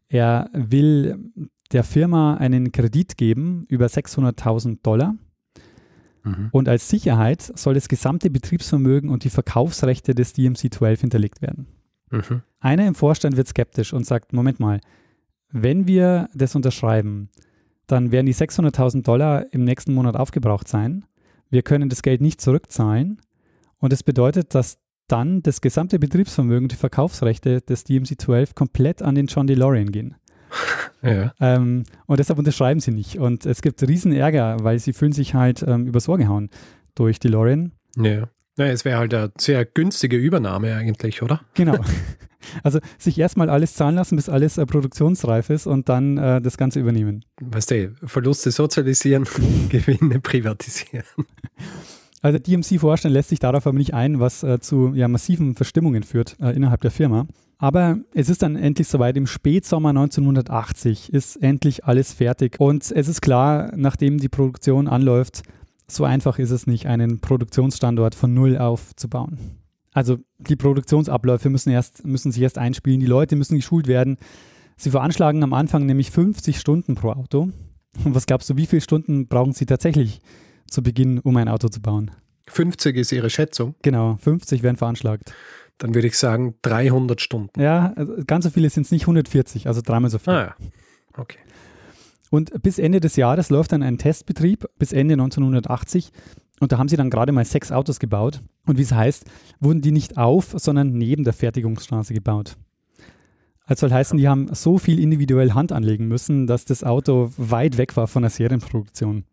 Er will der Firma einen Kredit geben über 600.000 Dollar Mhm. Und als Sicherheit soll das gesamte Betriebsvermögen und die Verkaufsrechte des DMC-12 hinterlegt werden. Mhm. Einer im Vorstand wird skeptisch und sagt, Moment mal, wenn wir das unterschreiben, dann werden die 600.000 Dollar im nächsten Monat aufgebraucht sein. Wir können das Geld nicht zurückzahlen. Und das bedeutet, dass dann das gesamte Betriebsvermögen, die Verkaufsrechte des DMC-12 komplett an den John DeLorean gehen. Ja. Ähm, und deshalb unterschreiben sie nicht. Und es gibt riesen Ärger, weil sie fühlen sich halt ähm, übers Ohr gehauen durch DeLorean. Ja. ja es wäre halt eine sehr günstige Übernahme eigentlich, oder? Genau. [LAUGHS] Also sich erstmal alles zahlen lassen, bis alles äh, produktionsreif ist und dann äh, das Ganze übernehmen. Weißt du, Verluste sozialisieren, [LAUGHS] Gewinne privatisieren. Also DMC-Vorstand lässt sich darauf aber nicht ein, was äh, zu ja, massiven Verstimmungen führt äh, innerhalb der Firma. Aber es ist dann endlich soweit. Im Spätsommer 1980 ist endlich alles fertig. Und es ist klar, nachdem die Produktion anläuft, so einfach ist es nicht, einen Produktionsstandort von Null aufzubauen. Also die Produktionsabläufe müssen, erst, müssen sich erst einspielen, die Leute müssen geschult werden. Sie veranschlagen am Anfang nämlich 50 Stunden pro Auto. Und was glaubst du, wie viele Stunden brauchen sie tatsächlich zu Beginn, um ein Auto zu bauen? 50 ist ihre Schätzung. Genau, 50 werden veranschlagt. Dann würde ich sagen 300 Stunden. Ja, also ganz so viele sind es nicht 140, also dreimal so viel. Ah ja, okay. Und bis Ende des Jahres läuft dann ein Testbetrieb, bis Ende 1980. Und da haben sie dann gerade mal sechs Autos gebaut. Und wie es heißt, wurden die nicht auf, sondern neben der Fertigungsstraße gebaut. Das soll heißen, die haben so viel individuell Hand anlegen müssen, dass das Auto weit weg war von der Serienproduktion.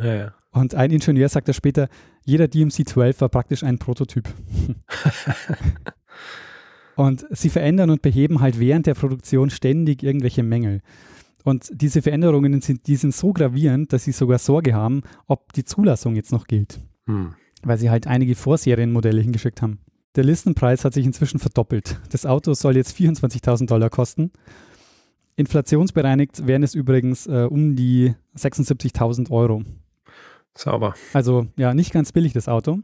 Ja, ja. Und ein Ingenieur sagte später, jeder DMC-12 war praktisch ein Prototyp. [LAUGHS] und sie verändern und beheben halt während der Produktion ständig irgendwelche Mängel. Und diese Veränderungen sind, die sind so gravierend, dass sie sogar Sorge haben, ob die Zulassung jetzt noch gilt. Hm. Weil sie halt einige Vorserienmodelle hingeschickt haben. Der Listenpreis hat sich inzwischen verdoppelt. Das Auto soll jetzt 24.000 Dollar kosten. Inflationsbereinigt wären es übrigens äh, um die 76.000 Euro. Sauber. Also ja, nicht ganz billig das Auto.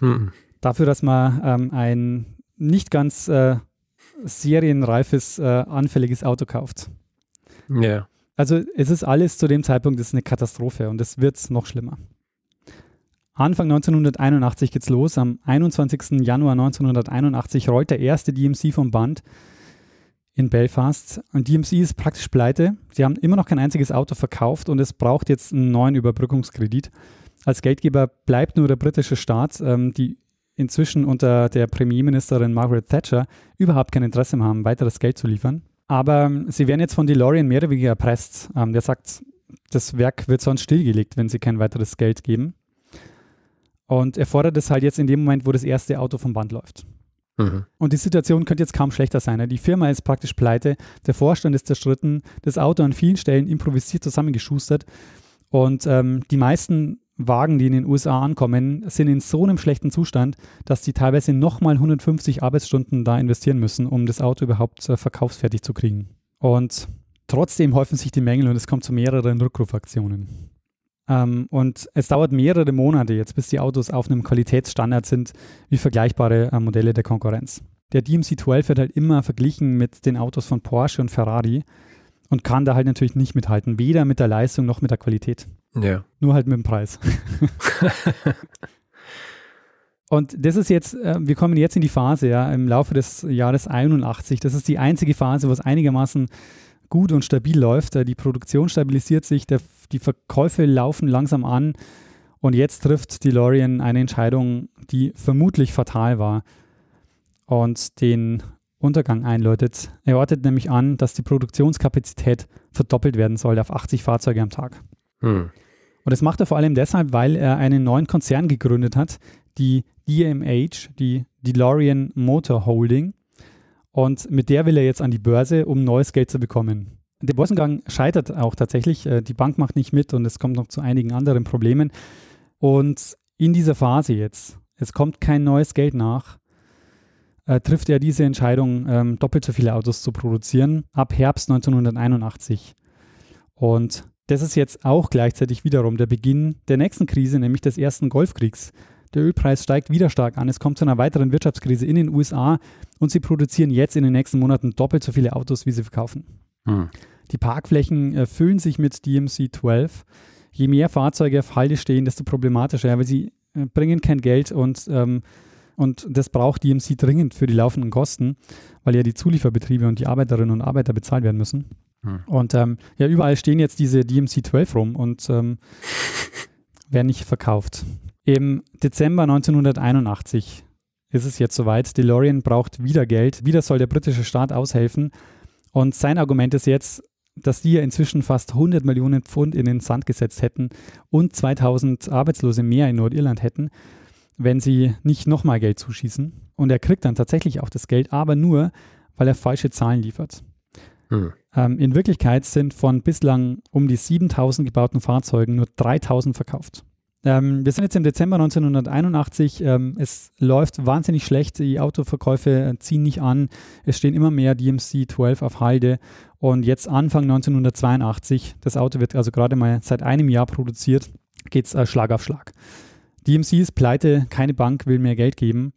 Hm. Dafür, dass man ähm, ein nicht ganz äh, serienreifes, äh, anfälliges Auto kauft. Ja. Also es ist alles zu dem Zeitpunkt ist eine Katastrophe und es wird noch schlimmer. Anfang 1981 geht's los. Am 21. Januar 1981 rollt der erste DMC vom Band in Belfast. Und DMC ist praktisch pleite. Sie haben immer noch kein einziges Auto verkauft und es braucht jetzt einen neuen Überbrückungskredit. Als Geldgeber bleibt nur der britische Staat, ähm, die inzwischen unter der Premierministerin Margaret Thatcher überhaupt kein Interesse mehr haben, weiteres Geld zu liefern. Aber ähm, sie werden jetzt von DeLorean mehr oder weniger erpresst. Ähm, der sagt, das Werk wird sonst stillgelegt, wenn sie kein weiteres Geld geben. Und er fordert es halt jetzt in dem Moment, wo das erste Auto vom Band läuft. Mhm. Und die Situation könnte jetzt kaum schlechter sein. ne? Die Firma ist praktisch pleite, der Vorstand ist zerstritten, das Auto an vielen Stellen improvisiert zusammengeschustert. Und ähm, die meisten Wagen, die in den USA ankommen, sind in so einem schlechten Zustand, dass die teilweise nochmal 150 Arbeitsstunden da investieren müssen, um das Auto überhaupt äh, verkaufsfertig zu kriegen. Und trotzdem häufen sich die Mängel und es kommt zu mehreren Rückrufaktionen. Ähm, und es dauert mehrere Monate jetzt, bis die Autos auf einem Qualitätsstandard sind wie vergleichbare äh, Modelle der Konkurrenz. Der DMC-12 wird halt immer verglichen mit den Autos von Porsche und Ferrari und kann da halt natürlich nicht mithalten, weder mit der Leistung noch mit der Qualität. Ja. Nur halt mit dem Preis. [LAUGHS] Und das ist jetzt, äh, wir kommen jetzt in die Phase, ja, im Laufe des Jahres 81. Das ist die einzige Phase, wo es einigermaßen gut und stabil läuft. Äh, Die Produktion stabilisiert sich, der, die Verkäufe laufen langsam an. Und jetzt trifft DeLorean eine Entscheidung, die vermutlich fatal war und den Untergang einläutet. Er ordnet nämlich an, dass die Produktionskapazität verdoppelt werden soll auf 80 Fahrzeuge am Tag. Hm. Und das macht er vor allem deshalb, weil er einen neuen Konzern gegründet hat, die DMH, die DeLorean Motor Holding. Und mit der will er jetzt an die Börse, um neues Geld zu bekommen. Der Börsengang scheitert auch tatsächlich. Äh, Die Bank macht nicht mit und es kommt noch zu einigen anderen Problemen. Und in dieser Phase jetzt, es kommt kein neues Geld nach, äh, trifft er diese Entscheidung, ähm, doppelt so viele Autos zu produzieren, ab Herbst 1981. Und das ist jetzt auch gleichzeitig wiederum der Beginn der nächsten Krise, nämlich des ersten Golfkriegs. Der Ölpreis steigt wieder stark an. Es kommt zu einer weiteren Wirtschaftskrise in den USA und sie produzieren jetzt in den nächsten Monaten doppelt so viele Autos, wie sie verkaufen. Hm. Die Parkflächen äh, füllen sich mit DMC 12. Je mehr Fahrzeuge auf Halde stehen, desto problematischer, weil sie äh, bringen kein Geld und, ähm, und das braucht DMC dringend für die laufenden Kosten, weil ja die Zulieferbetriebe und die Arbeiterinnen und Arbeiter bezahlt werden müssen. Hm. Und ähm, ja, überall stehen jetzt diese DMC 12 rum und ähm, [LAUGHS] werden nicht verkauft. Im Dezember 1981 ist es jetzt soweit. DeLorean braucht wieder Geld. Wieder soll der britische Staat aushelfen. Und sein Argument ist jetzt, dass die ja inzwischen fast 100 Millionen Pfund in den Sand gesetzt hätten und 2000 Arbeitslose mehr in Nordirland hätten, wenn sie nicht nochmal Geld zuschießen. Und er kriegt dann tatsächlich auch das Geld, aber nur, weil er falsche Zahlen liefert. Hm. Ähm, in Wirklichkeit sind von bislang um die 7000 gebauten Fahrzeugen nur 3000 verkauft. Ähm, wir sind jetzt im Dezember 1981. Ähm, es läuft wahnsinnig schlecht. Die Autoverkäufe äh, ziehen nicht an. Es stehen immer mehr DMC 12 auf Halde. Und jetzt Anfang 1982, das Auto wird also gerade mal seit einem Jahr produziert, geht es äh, Schlag auf Schlag. DMC ist pleite, keine Bank will mehr Geld geben.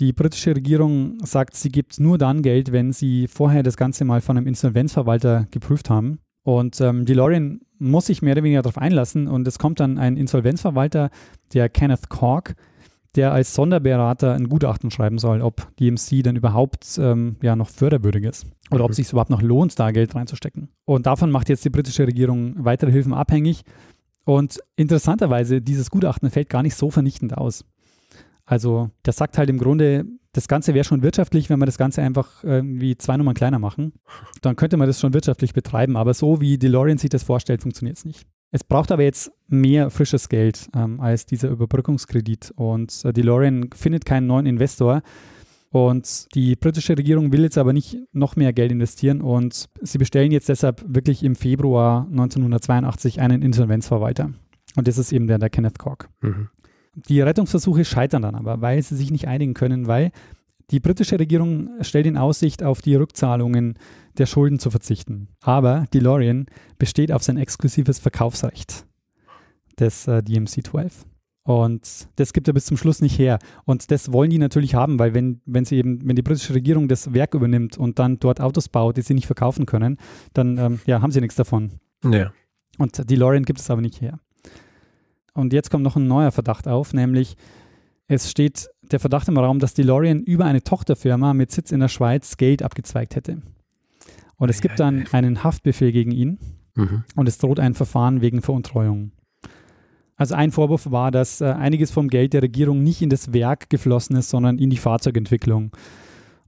Die britische Regierung sagt, sie gibt nur dann Geld, wenn sie vorher das Ganze mal von einem Insolvenzverwalter geprüft haben. Und ähm, DeLorean muss sich mehr oder weniger darauf einlassen und es kommt dann ein Insolvenzverwalter, der Kenneth Cork, der als Sonderberater ein Gutachten schreiben soll, ob DMC dann überhaupt ähm, ja, noch förderwürdig ist oder ob es sich überhaupt noch lohnt, da Geld reinzustecken. Und davon macht jetzt die britische Regierung weitere Hilfen abhängig. Und interessanterweise, dieses Gutachten fällt gar nicht so vernichtend aus. Also, das sagt halt im Grunde, das Ganze wäre schon wirtschaftlich, wenn wir das Ganze einfach irgendwie zwei Nummern kleiner machen. Dann könnte man das schon wirtschaftlich betreiben. Aber so wie DeLorean sich das vorstellt, funktioniert es nicht. Es braucht aber jetzt mehr frisches Geld ähm, als dieser Überbrückungskredit. Und äh, DeLorean findet keinen neuen Investor. Und die britische Regierung will jetzt aber nicht noch mehr Geld investieren und sie bestellen jetzt deshalb wirklich im Februar 1982 einen Insolvenzverwalter. Und das ist eben der, der Kenneth Cork. Mhm. Die Rettungsversuche scheitern dann aber, weil sie sich nicht einigen können, weil die britische Regierung stellt in Aussicht, auf die Rückzahlungen der Schulden zu verzichten. Aber DeLorean besteht auf sein exklusives Verkaufsrecht des äh, DMC-12. Und das gibt er bis zum Schluss nicht her. Und das wollen die natürlich haben, weil wenn, wenn sie eben, wenn die britische Regierung das Werk übernimmt und dann dort Autos baut, die sie nicht verkaufen können, dann ähm, ja, haben sie nichts davon. Ja. Und DeLorean gibt es aber nicht her. Und jetzt kommt noch ein neuer Verdacht auf, nämlich es steht der Verdacht im Raum, dass DeLorean über eine Tochterfirma mit Sitz in der Schweiz Geld abgezweigt hätte. Und es gibt dann einen Haftbefehl gegen ihn mhm. und es droht ein Verfahren wegen Veruntreuung. Also ein Vorwurf war, dass äh, einiges vom Geld der Regierung nicht in das Werk geflossen ist, sondern in die Fahrzeugentwicklung.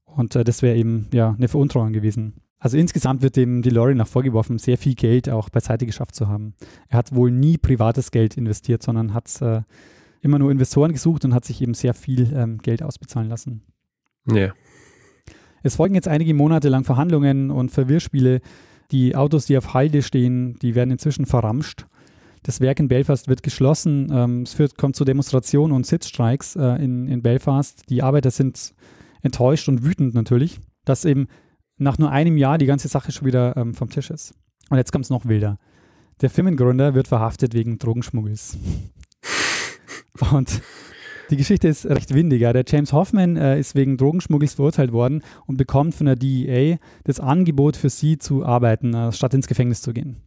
Und äh, das wäre eben ja eine Veruntreuung gewesen. Also insgesamt wird dem DeLorean nach vorgeworfen, sehr viel Geld auch beiseite geschafft zu haben. Er hat wohl nie privates Geld investiert, sondern hat äh, immer nur Investoren gesucht und hat sich eben sehr viel ähm, Geld ausbezahlen lassen. Ja. Es folgen jetzt einige Monate lang Verhandlungen und Verwirrspiele. Die Autos, die auf Halde stehen, die werden inzwischen verramscht. Das Werk in Belfast wird geschlossen. Ähm, es führt, kommt zu Demonstrationen und Sitzstreiks äh, in, in Belfast. Die Arbeiter sind enttäuscht und wütend natürlich, dass eben nach nur einem Jahr die ganze Sache schon wieder ähm, vom Tisch ist. Und jetzt kommt es noch wilder. Der Firmengründer wird verhaftet wegen Drogenschmuggels. [LAUGHS] und die Geschichte ist recht windiger. Der James Hoffman äh, ist wegen Drogenschmuggels verurteilt worden und bekommt von der DEA das Angebot für sie zu arbeiten, äh, statt ins Gefängnis zu gehen.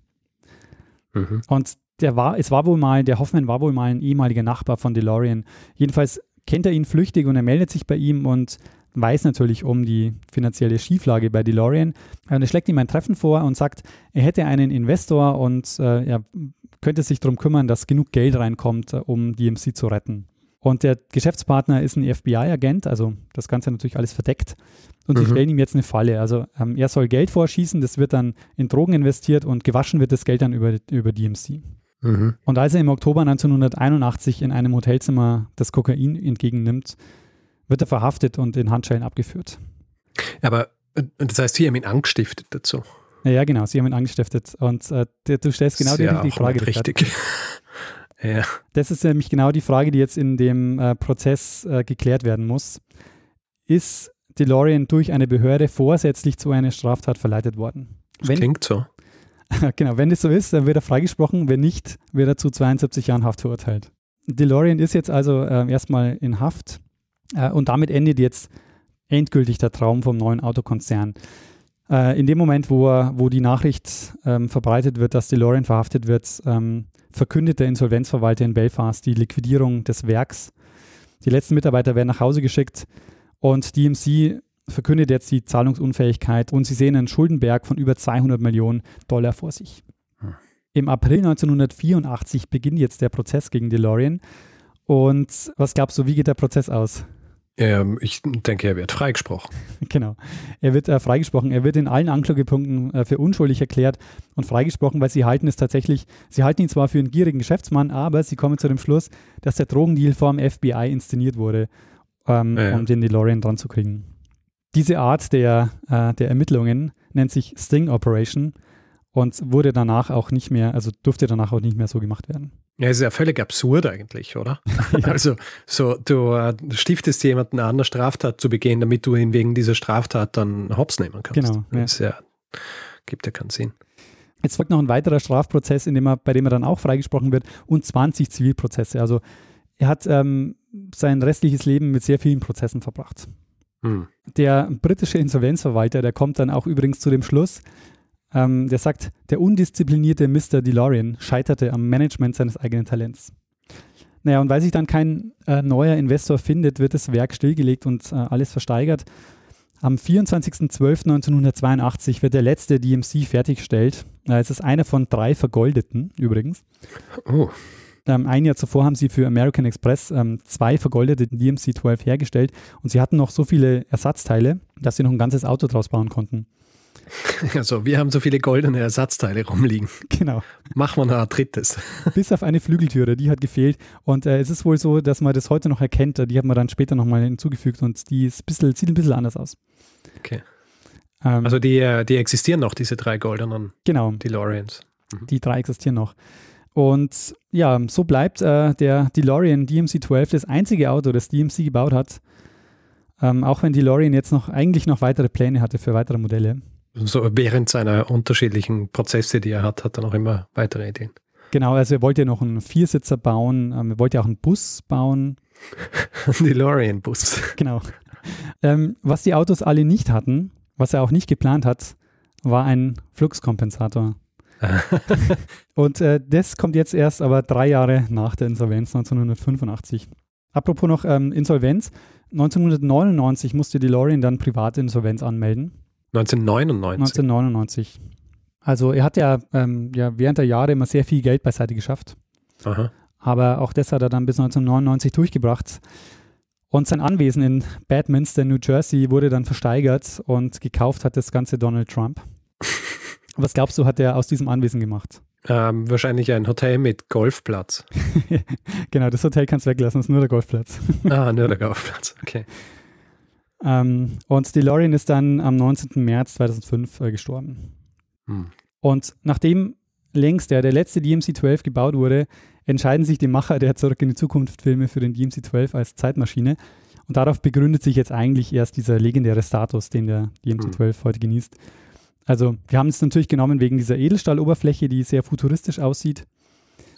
Mhm. Und der war, es war wohl mal, der Hoffman war wohl mal ein ehemaliger Nachbar von DeLorean. Jedenfalls kennt er ihn flüchtig und er meldet sich bei ihm und weiß natürlich um die finanzielle Schieflage bei DeLorean. Und er schlägt ihm ein Treffen vor und sagt, er hätte einen Investor und äh, er könnte sich darum kümmern, dass genug Geld reinkommt, äh, um DMC zu retten. Und der Geschäftspartner ist ein FBI-Agent, also das Ganze natürlich alles verdeckt. Und mhm. die stellen ihm jetzt eine Falle. Also ähm, er soll Geld vorschießen, das wird dann in Drogen investiert und gewaschen wird das Geld dann über, über DMC. Mhm. Und als er im Oktober 1981 in einem Hotelzimmer das Kokain entgegennimmt, wird er verhaftet und in Handschellen abgeführt. Aber das heißt, Sie haben ihn angestiftet dazu. Ja, genau, Sie haben ihn angestiftet. Und äh, du stellst genau die richtige Frage. Richtig. [LAUGHS] ja. Das ist nämlich genau die Frage, die jetzt in dem äh, Prozess äh, geklärt werden muss. Ist DeLorean durch eine Behörde vorsätzlich zu einer Straftat verleitet worden? Das wenn, klingt so. [LAUGHS] genau, wenn das so ist, dann wird er freigesprochen. Wenn nicht, wird er zu 72 Jahren Haft verurteilt. DeLorean ist jetzt also äh, erstmal in Haft äh, und damit endet jetzt endgültig der Traum vom neuen Autokonzern. Äh, in dem Moment, wo, wo die Nachricht ähm, verbreitet wird, dass DeLorean verhaftet wird, ähm, verkündet der Insolvenzverwalter in Belfast die Liquidierung des Werks. Die letzten Mitarbeiter werden nach Hause geschickt und DMC verkündet jetzt die Zahlungsunfähigkeit und sie sehen einen Schuldenberg von über 200 Millionen Dollar vor sich. Hm. Im April 1984 beginnt jetzt der Prozess gegen DeLorean. Und was glaubst du, wie geht der Prozess aus? Ähm, ich denke, er wird freigesprochen. [LAUGHS] Genau. Er wird äh, freigesprochen. Er wird in allen Anklagepunkten äh, für unschuldig erklärt und freigesprochen, weil sie halten es tatsächlich, sie halten ihn zwar für einen gierigen Geschäftsmann, aber sie kommen zu dem Schluss, dass der Drogendeal vom FBI inszeniert wurde, ähm, ja, ja. um den DeLorean dran zu kriegen. Diese Art der, äh, der Ermittlungen nennt sich Sting Operation und wurde danach auch nicht mehr, also durfte danach auch nicht mehr so gemacht werden. Ja, ist ja völlig absurd eigentlich, oder? ja. [LAUGHS] [LAUGHS] Also, so, du äh, stiftest jemanden an, eine Straftat zu begehen, damit du ihn wegen dieser Straftat dann hops nehmen kannst. Genau. Ja. Das ja, gibt ja keinen Sinn. Jetzt folgt noch ein weiterer Strafprozess, in dem er, bei dem er dann auch freigesprochen wird und 20 Zivilprozesse. Also er hat ähm, sein restliches Leben mit sehr vielen Prozessen verbracht. Hm. Der britische Insolvenzverwalter, der kommt dann auch übrigens zu dem Schluss, ähm, der sagt, der undisziplinierte Mr. DeLorean scheiterte am Management seines eigenen Talents. Naja, und weil sich dann kein äh, neuer Investor findet, wird das Werk stillgelegt und äh, alles versteigert. Am 24.12.1982 wird der letzte DMC fertiggestellt. Es ist einer von drei vergoldeten übrigens. Oh. Ähm, ein Jahr zuvor haben sie für American Express ähm, zwei vergoldete DMC-12 hergestellt und sie hatten noch so viele Ersatzteile, dass sie noch ein ganzes Auto draus bauen konnten. [LAUGHS] Also, wir haben so viele goldene Ersatzteile rumliegen. Genau. Machen wir noch ein drittes. [LAUGHS] Bis auf eine Flügeltüre, die hat gefehlt. Und äh, es ist wohl so, dass man das heute noch erkennt. Die hat man dann später nochmal hinzugefügt und die ist bisschen, sieht ein bisschen anders aus. Okay. Ähm, Also, die, äh, die existieren noch, diese drei goldenen genau. DeLoreans. Die drei existieren noch. Und ja, so bleibt äh, der DeLorean DMC-12 das einzige Auto, das DMC gebaut hat. Ähm, auch wenn DeLorean jetzt noch eigentlich noch weitere Pläne hatte für weitere Modelle. So während seiner unterschiedlichen Prozesse, die er hat, hat er noch immer weitere Ideen. Genau, also er wollte ja noch einen Viersitzer bauen, ähm, er wollte ja auch einen Bus bauen. [LAUGHS] DeLorean-Bus. Genau. ähm, was die Autos alle nicht hatten, was er auch nicht geplant hat, war ein Fluxkompensator. [LAUGHS] Und äh, das kommt jetzt erst aber drei Jahre nach der Insolvenz 1985. Apropos noch ähm, Insolvenz. 1999 musste DeLorean dann private Insolvenz anmelden. 1999. 1999. Also er hat ja, ähm, ja während der Jahre immer sehr viel Geld beiseite geschafft. Aha. Aber auch das hat er dann bis 1999 durchgebracht. Und sein Anwesen in Badminster, New Jersey, wurde dann versteigert und gekauft hat das Ganze Donald Trump. [LAUGHS] Was glaubst du, hat er aus diesem Anwesen gemacht? Ähm, wahrscheinlich ein Hotel mit Golfplatz. [LAUGHS] genau, das Hotel kannst du weglassen, das ist nur der Golfplatz. ah, nur der [LAUGHS] Golfplatz, okay. Ähm, und DeLorean ist dann am 19. März 2005 äh, gestorben. Hm. Und nachdem längst der, der letzte DMC-12 gebaut wurde, entscheiden sich die Macher der Zurück in die Zukunft-Filme für den DMC-12 als Zeitmaschine. Und darauf begründet sich jetzt eigentlich erst dieser legendäre Status, den der DMC-12 heute genießt. Also, wir haben es natürlich genommen wegen dieser Edelstahloberfläche, die sehr futuristisch aussieht,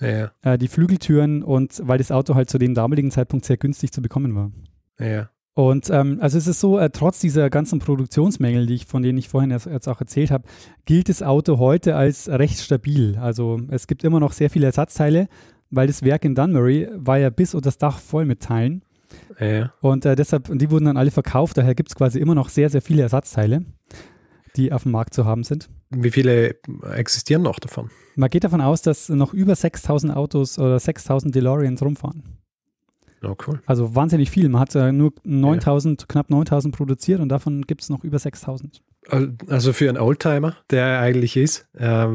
Ja, ja. äh, die Flügeltüren und weil das Auto halt zu dem damaligen Zeitpunkt sehr günstig zu bekommen war. ja. Und ähm, also es ist so, äh, trotz dieser ganzen Produktionsmängel, die ich, von denen ich vorhin erst, jetzt auch erzählt habe, gilt das Auto heute als recht stabil. Also es gibt immer noch sehr viele Ersatzteile, weil das Werk in Dunmurry war ja bis unter das Dach voll mit Teilen. Ja. Und äh, deshalb, und die wurden dann alle verkauft, daher gibt es quasi immer noch sehr, sehr viele Ersatzteile, die auf dem Markt zu haben sind. Wie viele existieren noch davon? Man geht davon aus, dass noch über 6000 Autos oder 6000 DeLoreans rumfahren. Oh, cool. Also wahnsinnig viel. Man hat äh, nur 9000, knapp 9000 produziert und davon gibt es noch über 6000. Also für einen Oldtimer, der er eigentlich ist, äh,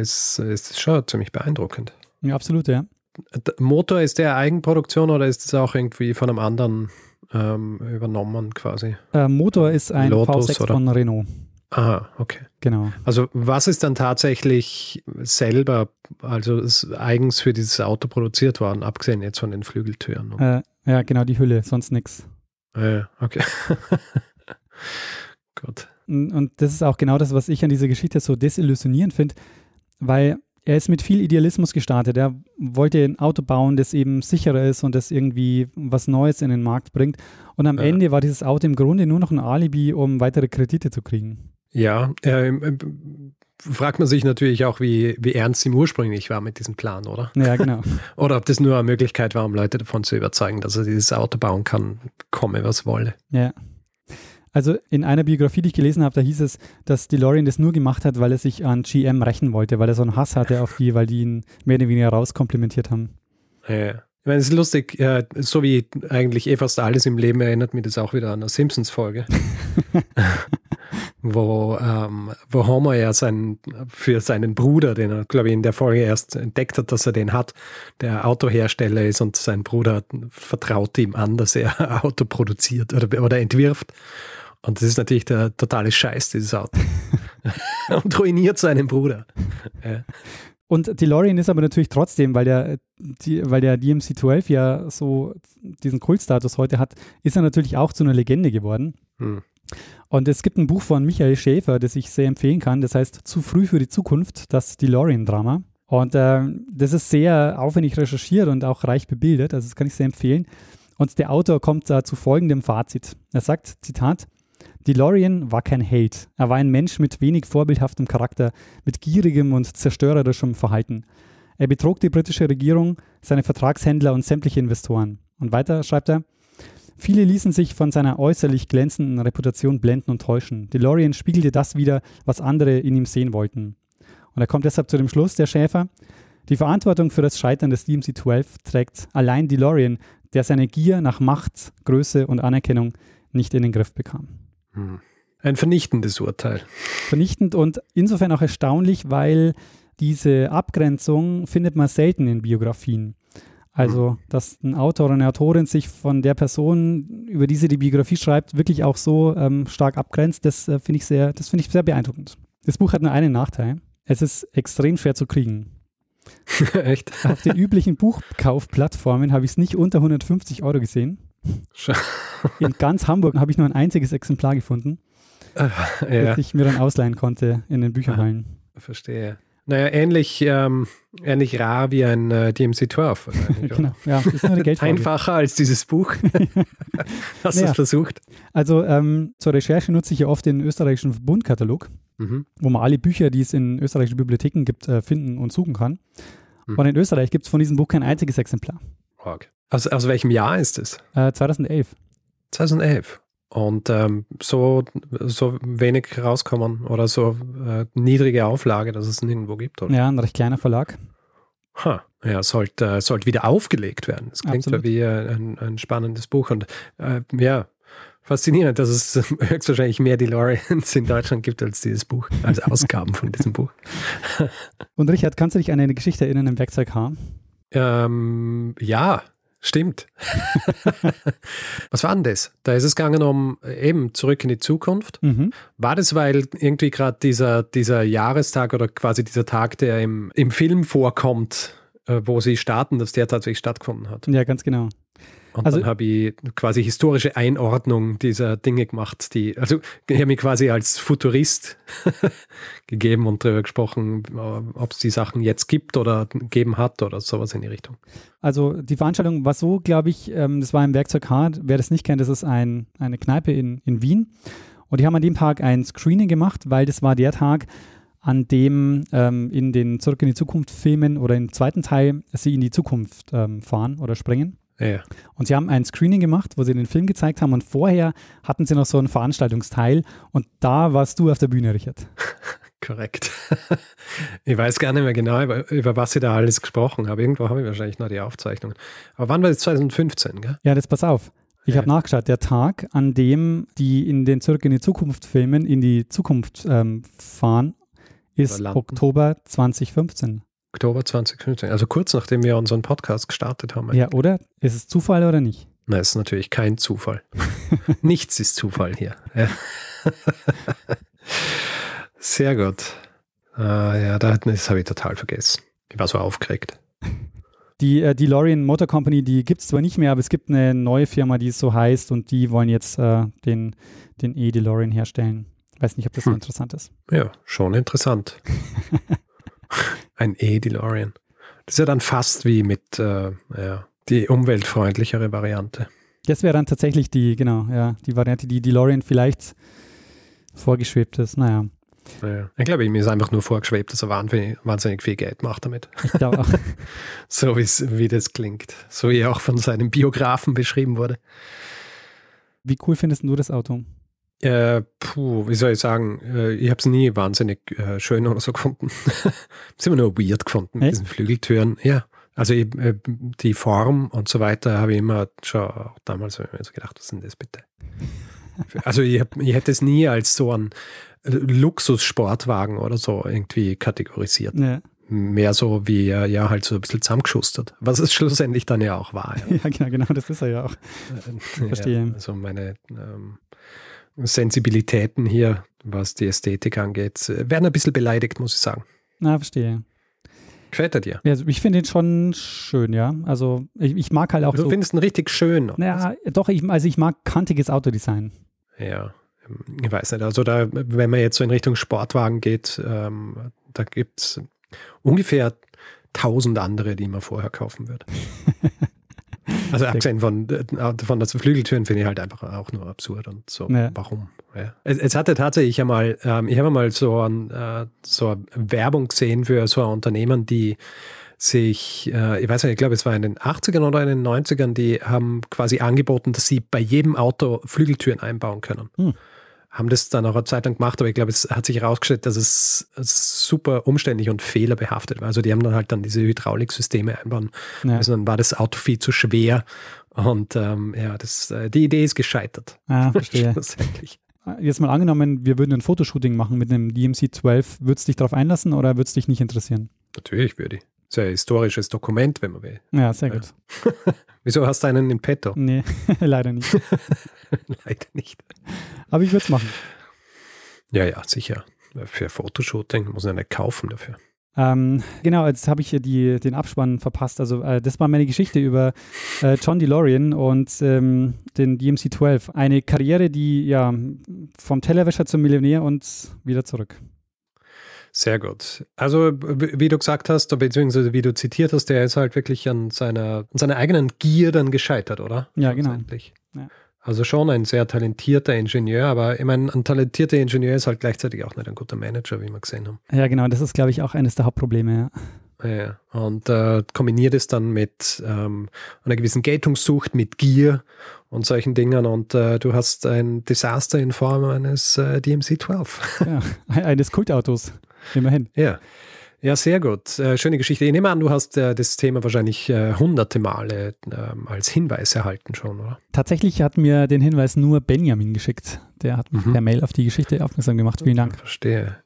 ist, ist es schon ziemlich beeindruckend. Ja, absolut, ja. Motor, ist der Eigenproduktion oder ist es auch irgendwie von einem anderen ähm, übernommen quasi? Äh, Motor ist ein Lotus V6 oder? von Renault. Aha, okay. Genau. Also was ist dann tatsächlich selber, also ist eigens für dieses Auto produziert worden, abgesehen jetzt von den Flügeltüren? Äh, ja, genau, die Hülle, sonst nichts. Ah, ja, okay. [LAUGHS] Gut. Und und das ist auch genau das, was ich an dieser Geschichte so desillusionierend finde, weil er ist mit viel Idealismus gestartet. Er wollte ein Auto bauen, das eben sicherer ist und das irgendwie was Neues in den Markt bringt. Und am Ja. Ende war dieses Auto im Grunde nur noch ein Alibi, um weitere Kredite zu kriegen. Ja, ähm, ähm, fragt man sich natürlich auch, wie, wie ernst ihm ursprünglich war mit diesem Plan, oder? Ja, genau. [LAUGHS] Oder ob das nur eine Möglichkeit war, um Leute davon zu überzeugen, dass er dieses Auto bauen kann, komme was wolle. Ja. Also in einer Biografie, die ich gelesen habe, da hieß es, dass DeLorean das nur gemacht hat, weil er sich an GM rächen wollte, weil er so einen Hass hatte auf die, weil die ihn mehr oder weniger rauskomplimentiert haben. Ja. Meine, es ist lustig, äh, so wie eigentlich eh fast alles im Leben erinnert mich das auch wieder an eine Simpsons-Folge. [LAUGHS] wo, ähm, wo Homer ja sein, für seinen Bruder, den er, glaube ich, in der Folge erst entdeckt hat, dass er den hat, der Autohersteller ist und sein Bruder vertraut ihm an, dass er ein [LAUGHS] Auto produziert oder, oder entwirft. Und das ist natürlich der totale Scheiß, dieses Auto. [LAUGHS] und ruiniert seinen Bruder. Ja. Und DeLorean ist aber natürlich trotzdem, weil der, die, weil der DMC-12 ja so diesen Kultstatus heute hat, ist er natürlich auch zu einer Legende geworden. Hm. Und es gibt ein Buch von Michael Schäfer, das ich sehr empfehlen kann. Das heißt Zu früh für die Zukunft, das DeLorean-Drama. Und äh, das ist sehr aufwendig recherchiert und auch reich bebildet. Also das kann ich sehr empfehlen. Und der Autor kommt da zu folgendem Fazit. Er sagt, Zitat, DeLorean war kein Held. Er war ein Mensch mit wenig vorbildhaftem Charakter, mit gierigem und zerstörerischem Verhalten. Er betrog die britische Regierung, seine Vertragshändler und sämtliche Investoren. Und weiter schreibt er, Viele ließen sich von seiner äußerlich glänzenden Reputation blenden und täuschen. DeLorean spiegelte das wieder, was andere in ihm sehen wollten. Und er kommt deshalb zu dem Schluss, der Schäfer, die Verantwortung für das Scheitern des DMC-12 trägt allein DeLorean, der seine Gier nach Macht, Größe und Anerkennung nicht in den Griff bekam. Ein vernichtendes Urteil. Vernichtend und insofern auch erstaunlich, weil diese Abgrenzung findet man selten in Biografien. Also, hm. dass ein Autor oder eine Autorin sich von der Person, über die sie die Biografie schreibt, wirklich auch so ähm, stark abgrenzt, das äh, finde ich sehr, das finde ich sehr beeindruckend. Das Buch hat nur einen Nachteil. Es ist extrem schwer zu kriegen. [LAUGHS] Echt? Auf den üblichen Buchkaufplattformen habe ich es nicht unter 150 Euro gesehen. [LAUGHS] In ganz Hamburg habe ich nur ein einziges Exemplar gefunden, äh, ja. das ich mir dann ausleihen konnte in den Bücherhallen. Verstehe. Naja, ähnlich, ähm, ähnlich rar wie ein äh, DMC-12. [LAUGHS] genau, ja, ist nur eine Geldfrage. Einfacher als dieses Buch. [LAUGHS] Hast naja. du es versucht? Also ähm, zur Recherche nutze ich ja oft den österreichischen Verbundkatalog, mhm. wo man alle Bücher, die es in österreichischen Bibliotheken gibt, äh, finden und suchen kann. Mhm. Und in Österreich gibt es von diesem Buch kein einziges Exemplar. Okay. Aus, aus welchem Jahr ist es? Äh, 2011. 2011 und ähm, so, so wenig rauskommen oder so äh, niedrige Auflage, dass es nirgendwo gibt. Oder? Ja, ein recht kleiner Verlag. Ha, ja, sollte, äh, sollte wieder aufgelegt werden. Das klingt ja wie ein, ein spannendes Buch und äh, ja, faszinierend, dass es [LAUGHS] höchstwahrscheinlich mehr DeLoreans in Deutschland gibt als dieses Buch, als Ausgaben von diesem Buch. [LAUGHS] und Richard, kannst du dich an eine Geschichte erinnern im Werkzeug H? Ähm, ja, Stimmt. [LAUGHS] Was war denn das? Da ist es gegangen um eben zurück in die Zukunft. Mhm. War das, weil irgendwie gerade dieser, dieser Jahrestag oder quasi dieser Tag, der im, im Film vorkommt, äh, wo sie starten, dass der tatsächlich stattgefunden hat? Ja, ganz genau. Und also, dann habe ich quasi historische Einordnung dieser Dinge gemacht, die, also ich habe mich quasi als Futurist [LAUGHS] gegeben und darüber gesprochen, ob es die Sachen jetzt gibt oder gegeben hat oder sowas in die Richtung. Also die Veranstaltung war so, glaube ich, ähm, das war im Werkzeug Hard. Wer das nicht kennt, das ist ein, eine Kneipe in, in Wien. Und die haben an dem Tag ein Screening gemacht, weil das war der Tag, an dem ähm, in den Zurück in die Zukunft Filmen oder im zweiten Teil sie in die Zukunft ähm, fahren oder springen. Ja. Und sie haben ein Screening gemacht, wo sie den Film gezeigt haben und vorher hatten sie noch so einen Veranstaltungsteil und da warst du auf der Bühne, Richard. [LAUGHS] Korrekt. Ich weiß gar nicht mehr genau, über, über was sie da alles gesprochen haben. Irgendwo habe ich wahrscheinlich noch die Aufzeichnungen. Aber wann war das? 2015, gell? Ja, das pass auf. Ich ja. habe nachgeschaut, der Tag, an dem die in den Zurück in die Zukunft Filmen in die Zukunft ähm, fahren, ist Oktober 2015. Oktober 2015, also kurz nachdem wir unseren Podcast gestartet haben. Ja, oder? Ist es Zufall oder nicht? Nein, ist natürlich kein Zufall. [LAUGHS] Nichts ist Zufall hier. Ja. [LAUGHS] Sehr gut. Uh, ja, das habe ich total vergessen. Ich war so aufgeregt. Die äh, DeLorean Motor Company, die gibt es zwar nicht mehr, aber es gibt eine neue Firma, die so heißt und die wollen jetzt äh, den, den E-DeLorean herstellen. Weiß nicht, ob das hm. so interessant ist. Ja, schon interessant. [LAUGHS] [LAUGHS] Ein E-DeLorean. Das ist ja dann fast wie mit äh, ja, die umweltfreundlichere Variante. Das wäre dann tatsächlich die, genau, ja, die Variante, die DeLorean vielleicht vorgeschwebt ist. Naja. Ja. Ich glaube, mir ist einfach nur vorgeschwebt, dass er wahnsinnig, wahnsinnig viel Geld macht damit. Ich glaube auch. [LAUGHS] so wie das klingt. So wie er auch von seinem Biografen beschrieben wurde. Wie cool findest du das Auto? Äh, puh, wie soll ich sagen, äh, ich habe es nie wahnsinnig äh, schön oder so gefunden. [LAUGHS] es immer nur weird gefunden, mit diesen Flügeltüren. Ja, also ich, äh, die Form und so weiter habe ich immer schon damals hab ich mir so gedacht, was denn das bitte? also ich, hab, ich hätte es nie als so ein äh, Luxus-Sportwagen oder so irgendwie kategorisiert. Ja. Mehr so wie ja halt so ein bisschen zusammengeschustert, was es schlussendlich dann ja auch war. Ja, [LAUGHS] ja genau, genau, das ist er ja auch. Äh, Verstehe. Ja, also meine ähm, Sensibilitäten hier, was die Ästhetik angeht, werden ein bisschen beleidigt, muss ich sagen. Na, verstehe. Gefällt er dir? Ja, ich finde ihn schon schön, ja. Also ich, ich mag halt auch. Du so, findest ihn richtig schön. Naja, doch, ich, also ich mag kantiges Autodesign. Ja, ich weiß nicht. Also da, wenn man jetzt so in Richtung Sportwagen geht, ähm, da gibt es ungefähr tausend andere, die man vorher kaufen würde. [LAUGHS] Also abgesehen von, von den Flügeltüren finde ich halt einfach auch nur absurd und so. Ja. Warum? Ja. Es, es, hatte tatsächlich einmal, ähm, ich habe mal so, ein, äh, so eine Werbung gesehen für so ein Unternehmen, die sich, äh, ich weiß nicht, ich glaube, es war in den 80ern oder in den 90ern, die haben quasi angeboten, dass sie bei jedem Auto Flügeltüren einbauen können. Hm. Haben das dann auch eine Zeit lang gemacht, aber ich glaube, es hat sich herausgestellt, dass es super umständlich und fehlerbehaftet war. Also die haben dann halt dann diese Hydrauliksysteme einbauen. Ja. Also dann war das Auto viel zu schwer und ähm, ja, das, äh, die Idee ist gescheitert. Ah, [LAUGHS] verstehe. Jetzt mal angenommen, wir würden ein Fotoshooting machen mit einem DMC 12. Würdest du dich darauf einlassen oder würde es dich nicht interessieren? Natürlich würde ich. Das ist ein historisches Dokument, wenn man will. Ja, sehr gut. [LAUGHS] Wieso hast du einen in petto? Nee, [LAUGHS] leider nicht. [LAUGHS] leider nicht. Aber ich würde es machen. Ja, ja, sicher. Für Fotoshooting muss man ja nicht kaufen dafür. Ähm, genau, jetzt habe ich hier die, den Abspann verpasst. Also äh, das war meine Geschichte über äh, John DeLorean und ähm, den DMC-12. Eine Karriere, die ja vom Tellerwäscher zum Millionär und wieder zurück. Sehr gut. Also, wie du gesagt hast, beziehungsweise wie du zitiert hast, der ist halt wirklich an seiner, an seiner eigenen Gier dann gescheitert, oder? Ja, genau. Ja. Also schon ein sehr talentierter Ingenieur, aber ich meine, ein talentierter Ingenieur ist halt gleichzeitig auch nicht ein guter Manager, wie wir gesehen haben. Ja, genau, das ist, glaube ich, auch eines der Hauptprobleme, ja. Ja, und äh, kombiniert es dann mit ähm, einer gewissen Geltungssucht, mit Gier und solchen Dingen und äh, du hast ein Desaster in Form eines äh, DMC-12. Ja, [LAUGHS] eines Kultautos. Immerhin. Ja. Ja, sehr gut. Äh, schöne Geschichte. Ich nehme an, du hast äh, das Thema wahrscheinlich äh, hunderte Male ähm, als Hinweis erhalten schon, oder? Tatsächlich hat mir den Hinweis nur Benjamin geschickt. Der hat mich mhm. per Mail auf die Geschichte aufmerksam gemacht. Vielen Dank. Verstehe.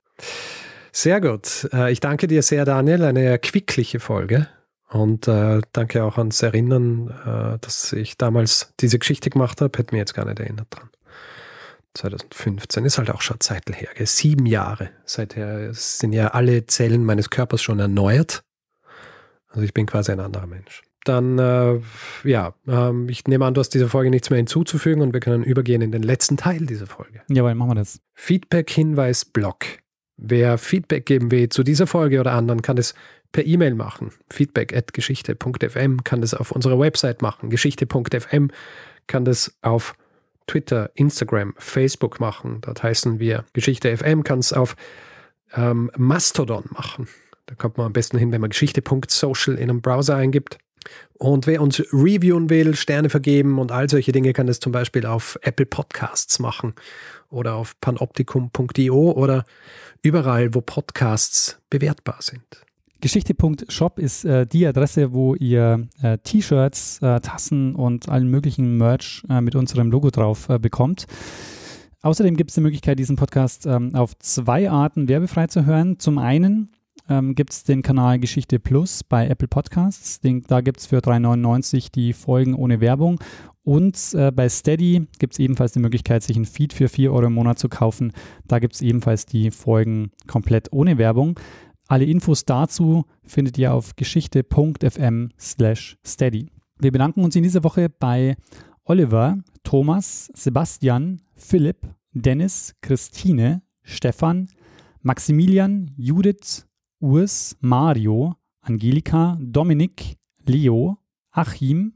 Sehr gut. Äh, ich danke dir sehr, Daniel. Eine erquickliche Folge. Und äh, danke auch ans Erinnern, äh, dass ich damals diese Geschichte gemacht habe. Hätte mir jetzt gar nicht erinnert dran. 2015 ist halt auch schon Zeit her, gell? sieben Jahre. Seither sind ja alle Zellen meines Körpers schon erneuert. Also ich bin quasi ein anderer Mensch. Dann, äh, ja, ähm, ich nehme an, du hast dieser Folge nichts mehr hinzuzufügen und wir können übergehen in den letzten Teil dieser Folge. Jawohl, machen wir das. Feedback-Hinweis-Blog. Wer Feedback geben will zu dieser Folge oder anderen, kann das per E-Mail machen. Feedback at geschichte.fm kann das auf unserer Website machen. Geschichte.fm kann das auf Twitter, Instagram, Facebook machen. Dort heißen wir Geschichte FM, kann es auf ähm, Mastodon machen. Da kommt man am besten hin, wenn man geschichte.social in einem Browser eingibt. Und wer uns reviewen will, Sterne vergeben und all solche Dinge, kann das zum Beispiel auf Apple Podcasts machen oder auf panoptikum.io oder überall, wo Podcasts bewertbar sind. Geschichte.shop ist äh, die Adresse, wo ihr äh, T-Shirts, äh, Tassen und allen möglichen Merch äh, mit unserem Logo drauf äh, bekommt. Außerdem gibt es die Möglichkeit, diesen Podcast ähm, auf zwei Arten werbefrei zu hören. Zum einen ähm, gibt es den Kanal Geschichte Plus bei Apple Podcasts. Den, da gibt es für 3,99 die Folgen ohne Werbung. Und äh, bei Steady gibt es ebenfalls die Möglichkeit, sich ein Feed für 4 Euro im Monat zu kaufen. Da gibt es ebenfalls die Folgen komplett ohne Werbung. Alle Infos dazu findet ihr auf geschichte.fm slash steady. Wir bedanken uns in dieser Woche bei Oliver, Thomas, Sebastian, Philipp, Dennis, Christine, Stefan, Maximilian, Judith, Urs, Mario, Angelika, Dominik, Leo, Achim,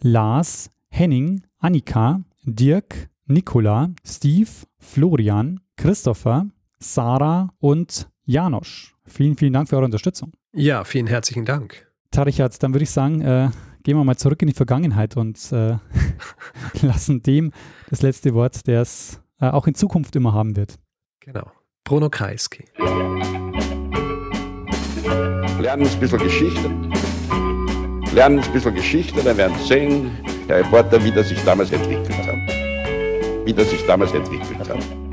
Lars, Henning, Annika, Dirk, Nikola, Steve, Florian, Christopher, Sarah und Janosch. Vielen, vielen Dank für eure Unterstützung. Ja, vielen herzlichen Dank. Tarichat, dann würde ich sagen, äh, gehen wir mal zurück in die Vergangenheit und äh, [LAUGHS] lassen dem das letzte Wort, der es äh, auch in Zukunft immer haben wird. Genau. Bruno Kreisky. Lernen ein bisschen Geschichte. Lernen ein bisschen Geschichte, dann werden Sie sehen, der Reporter, wie das sich damals entwickelt hat. Wie das sich damals entwickelt hat.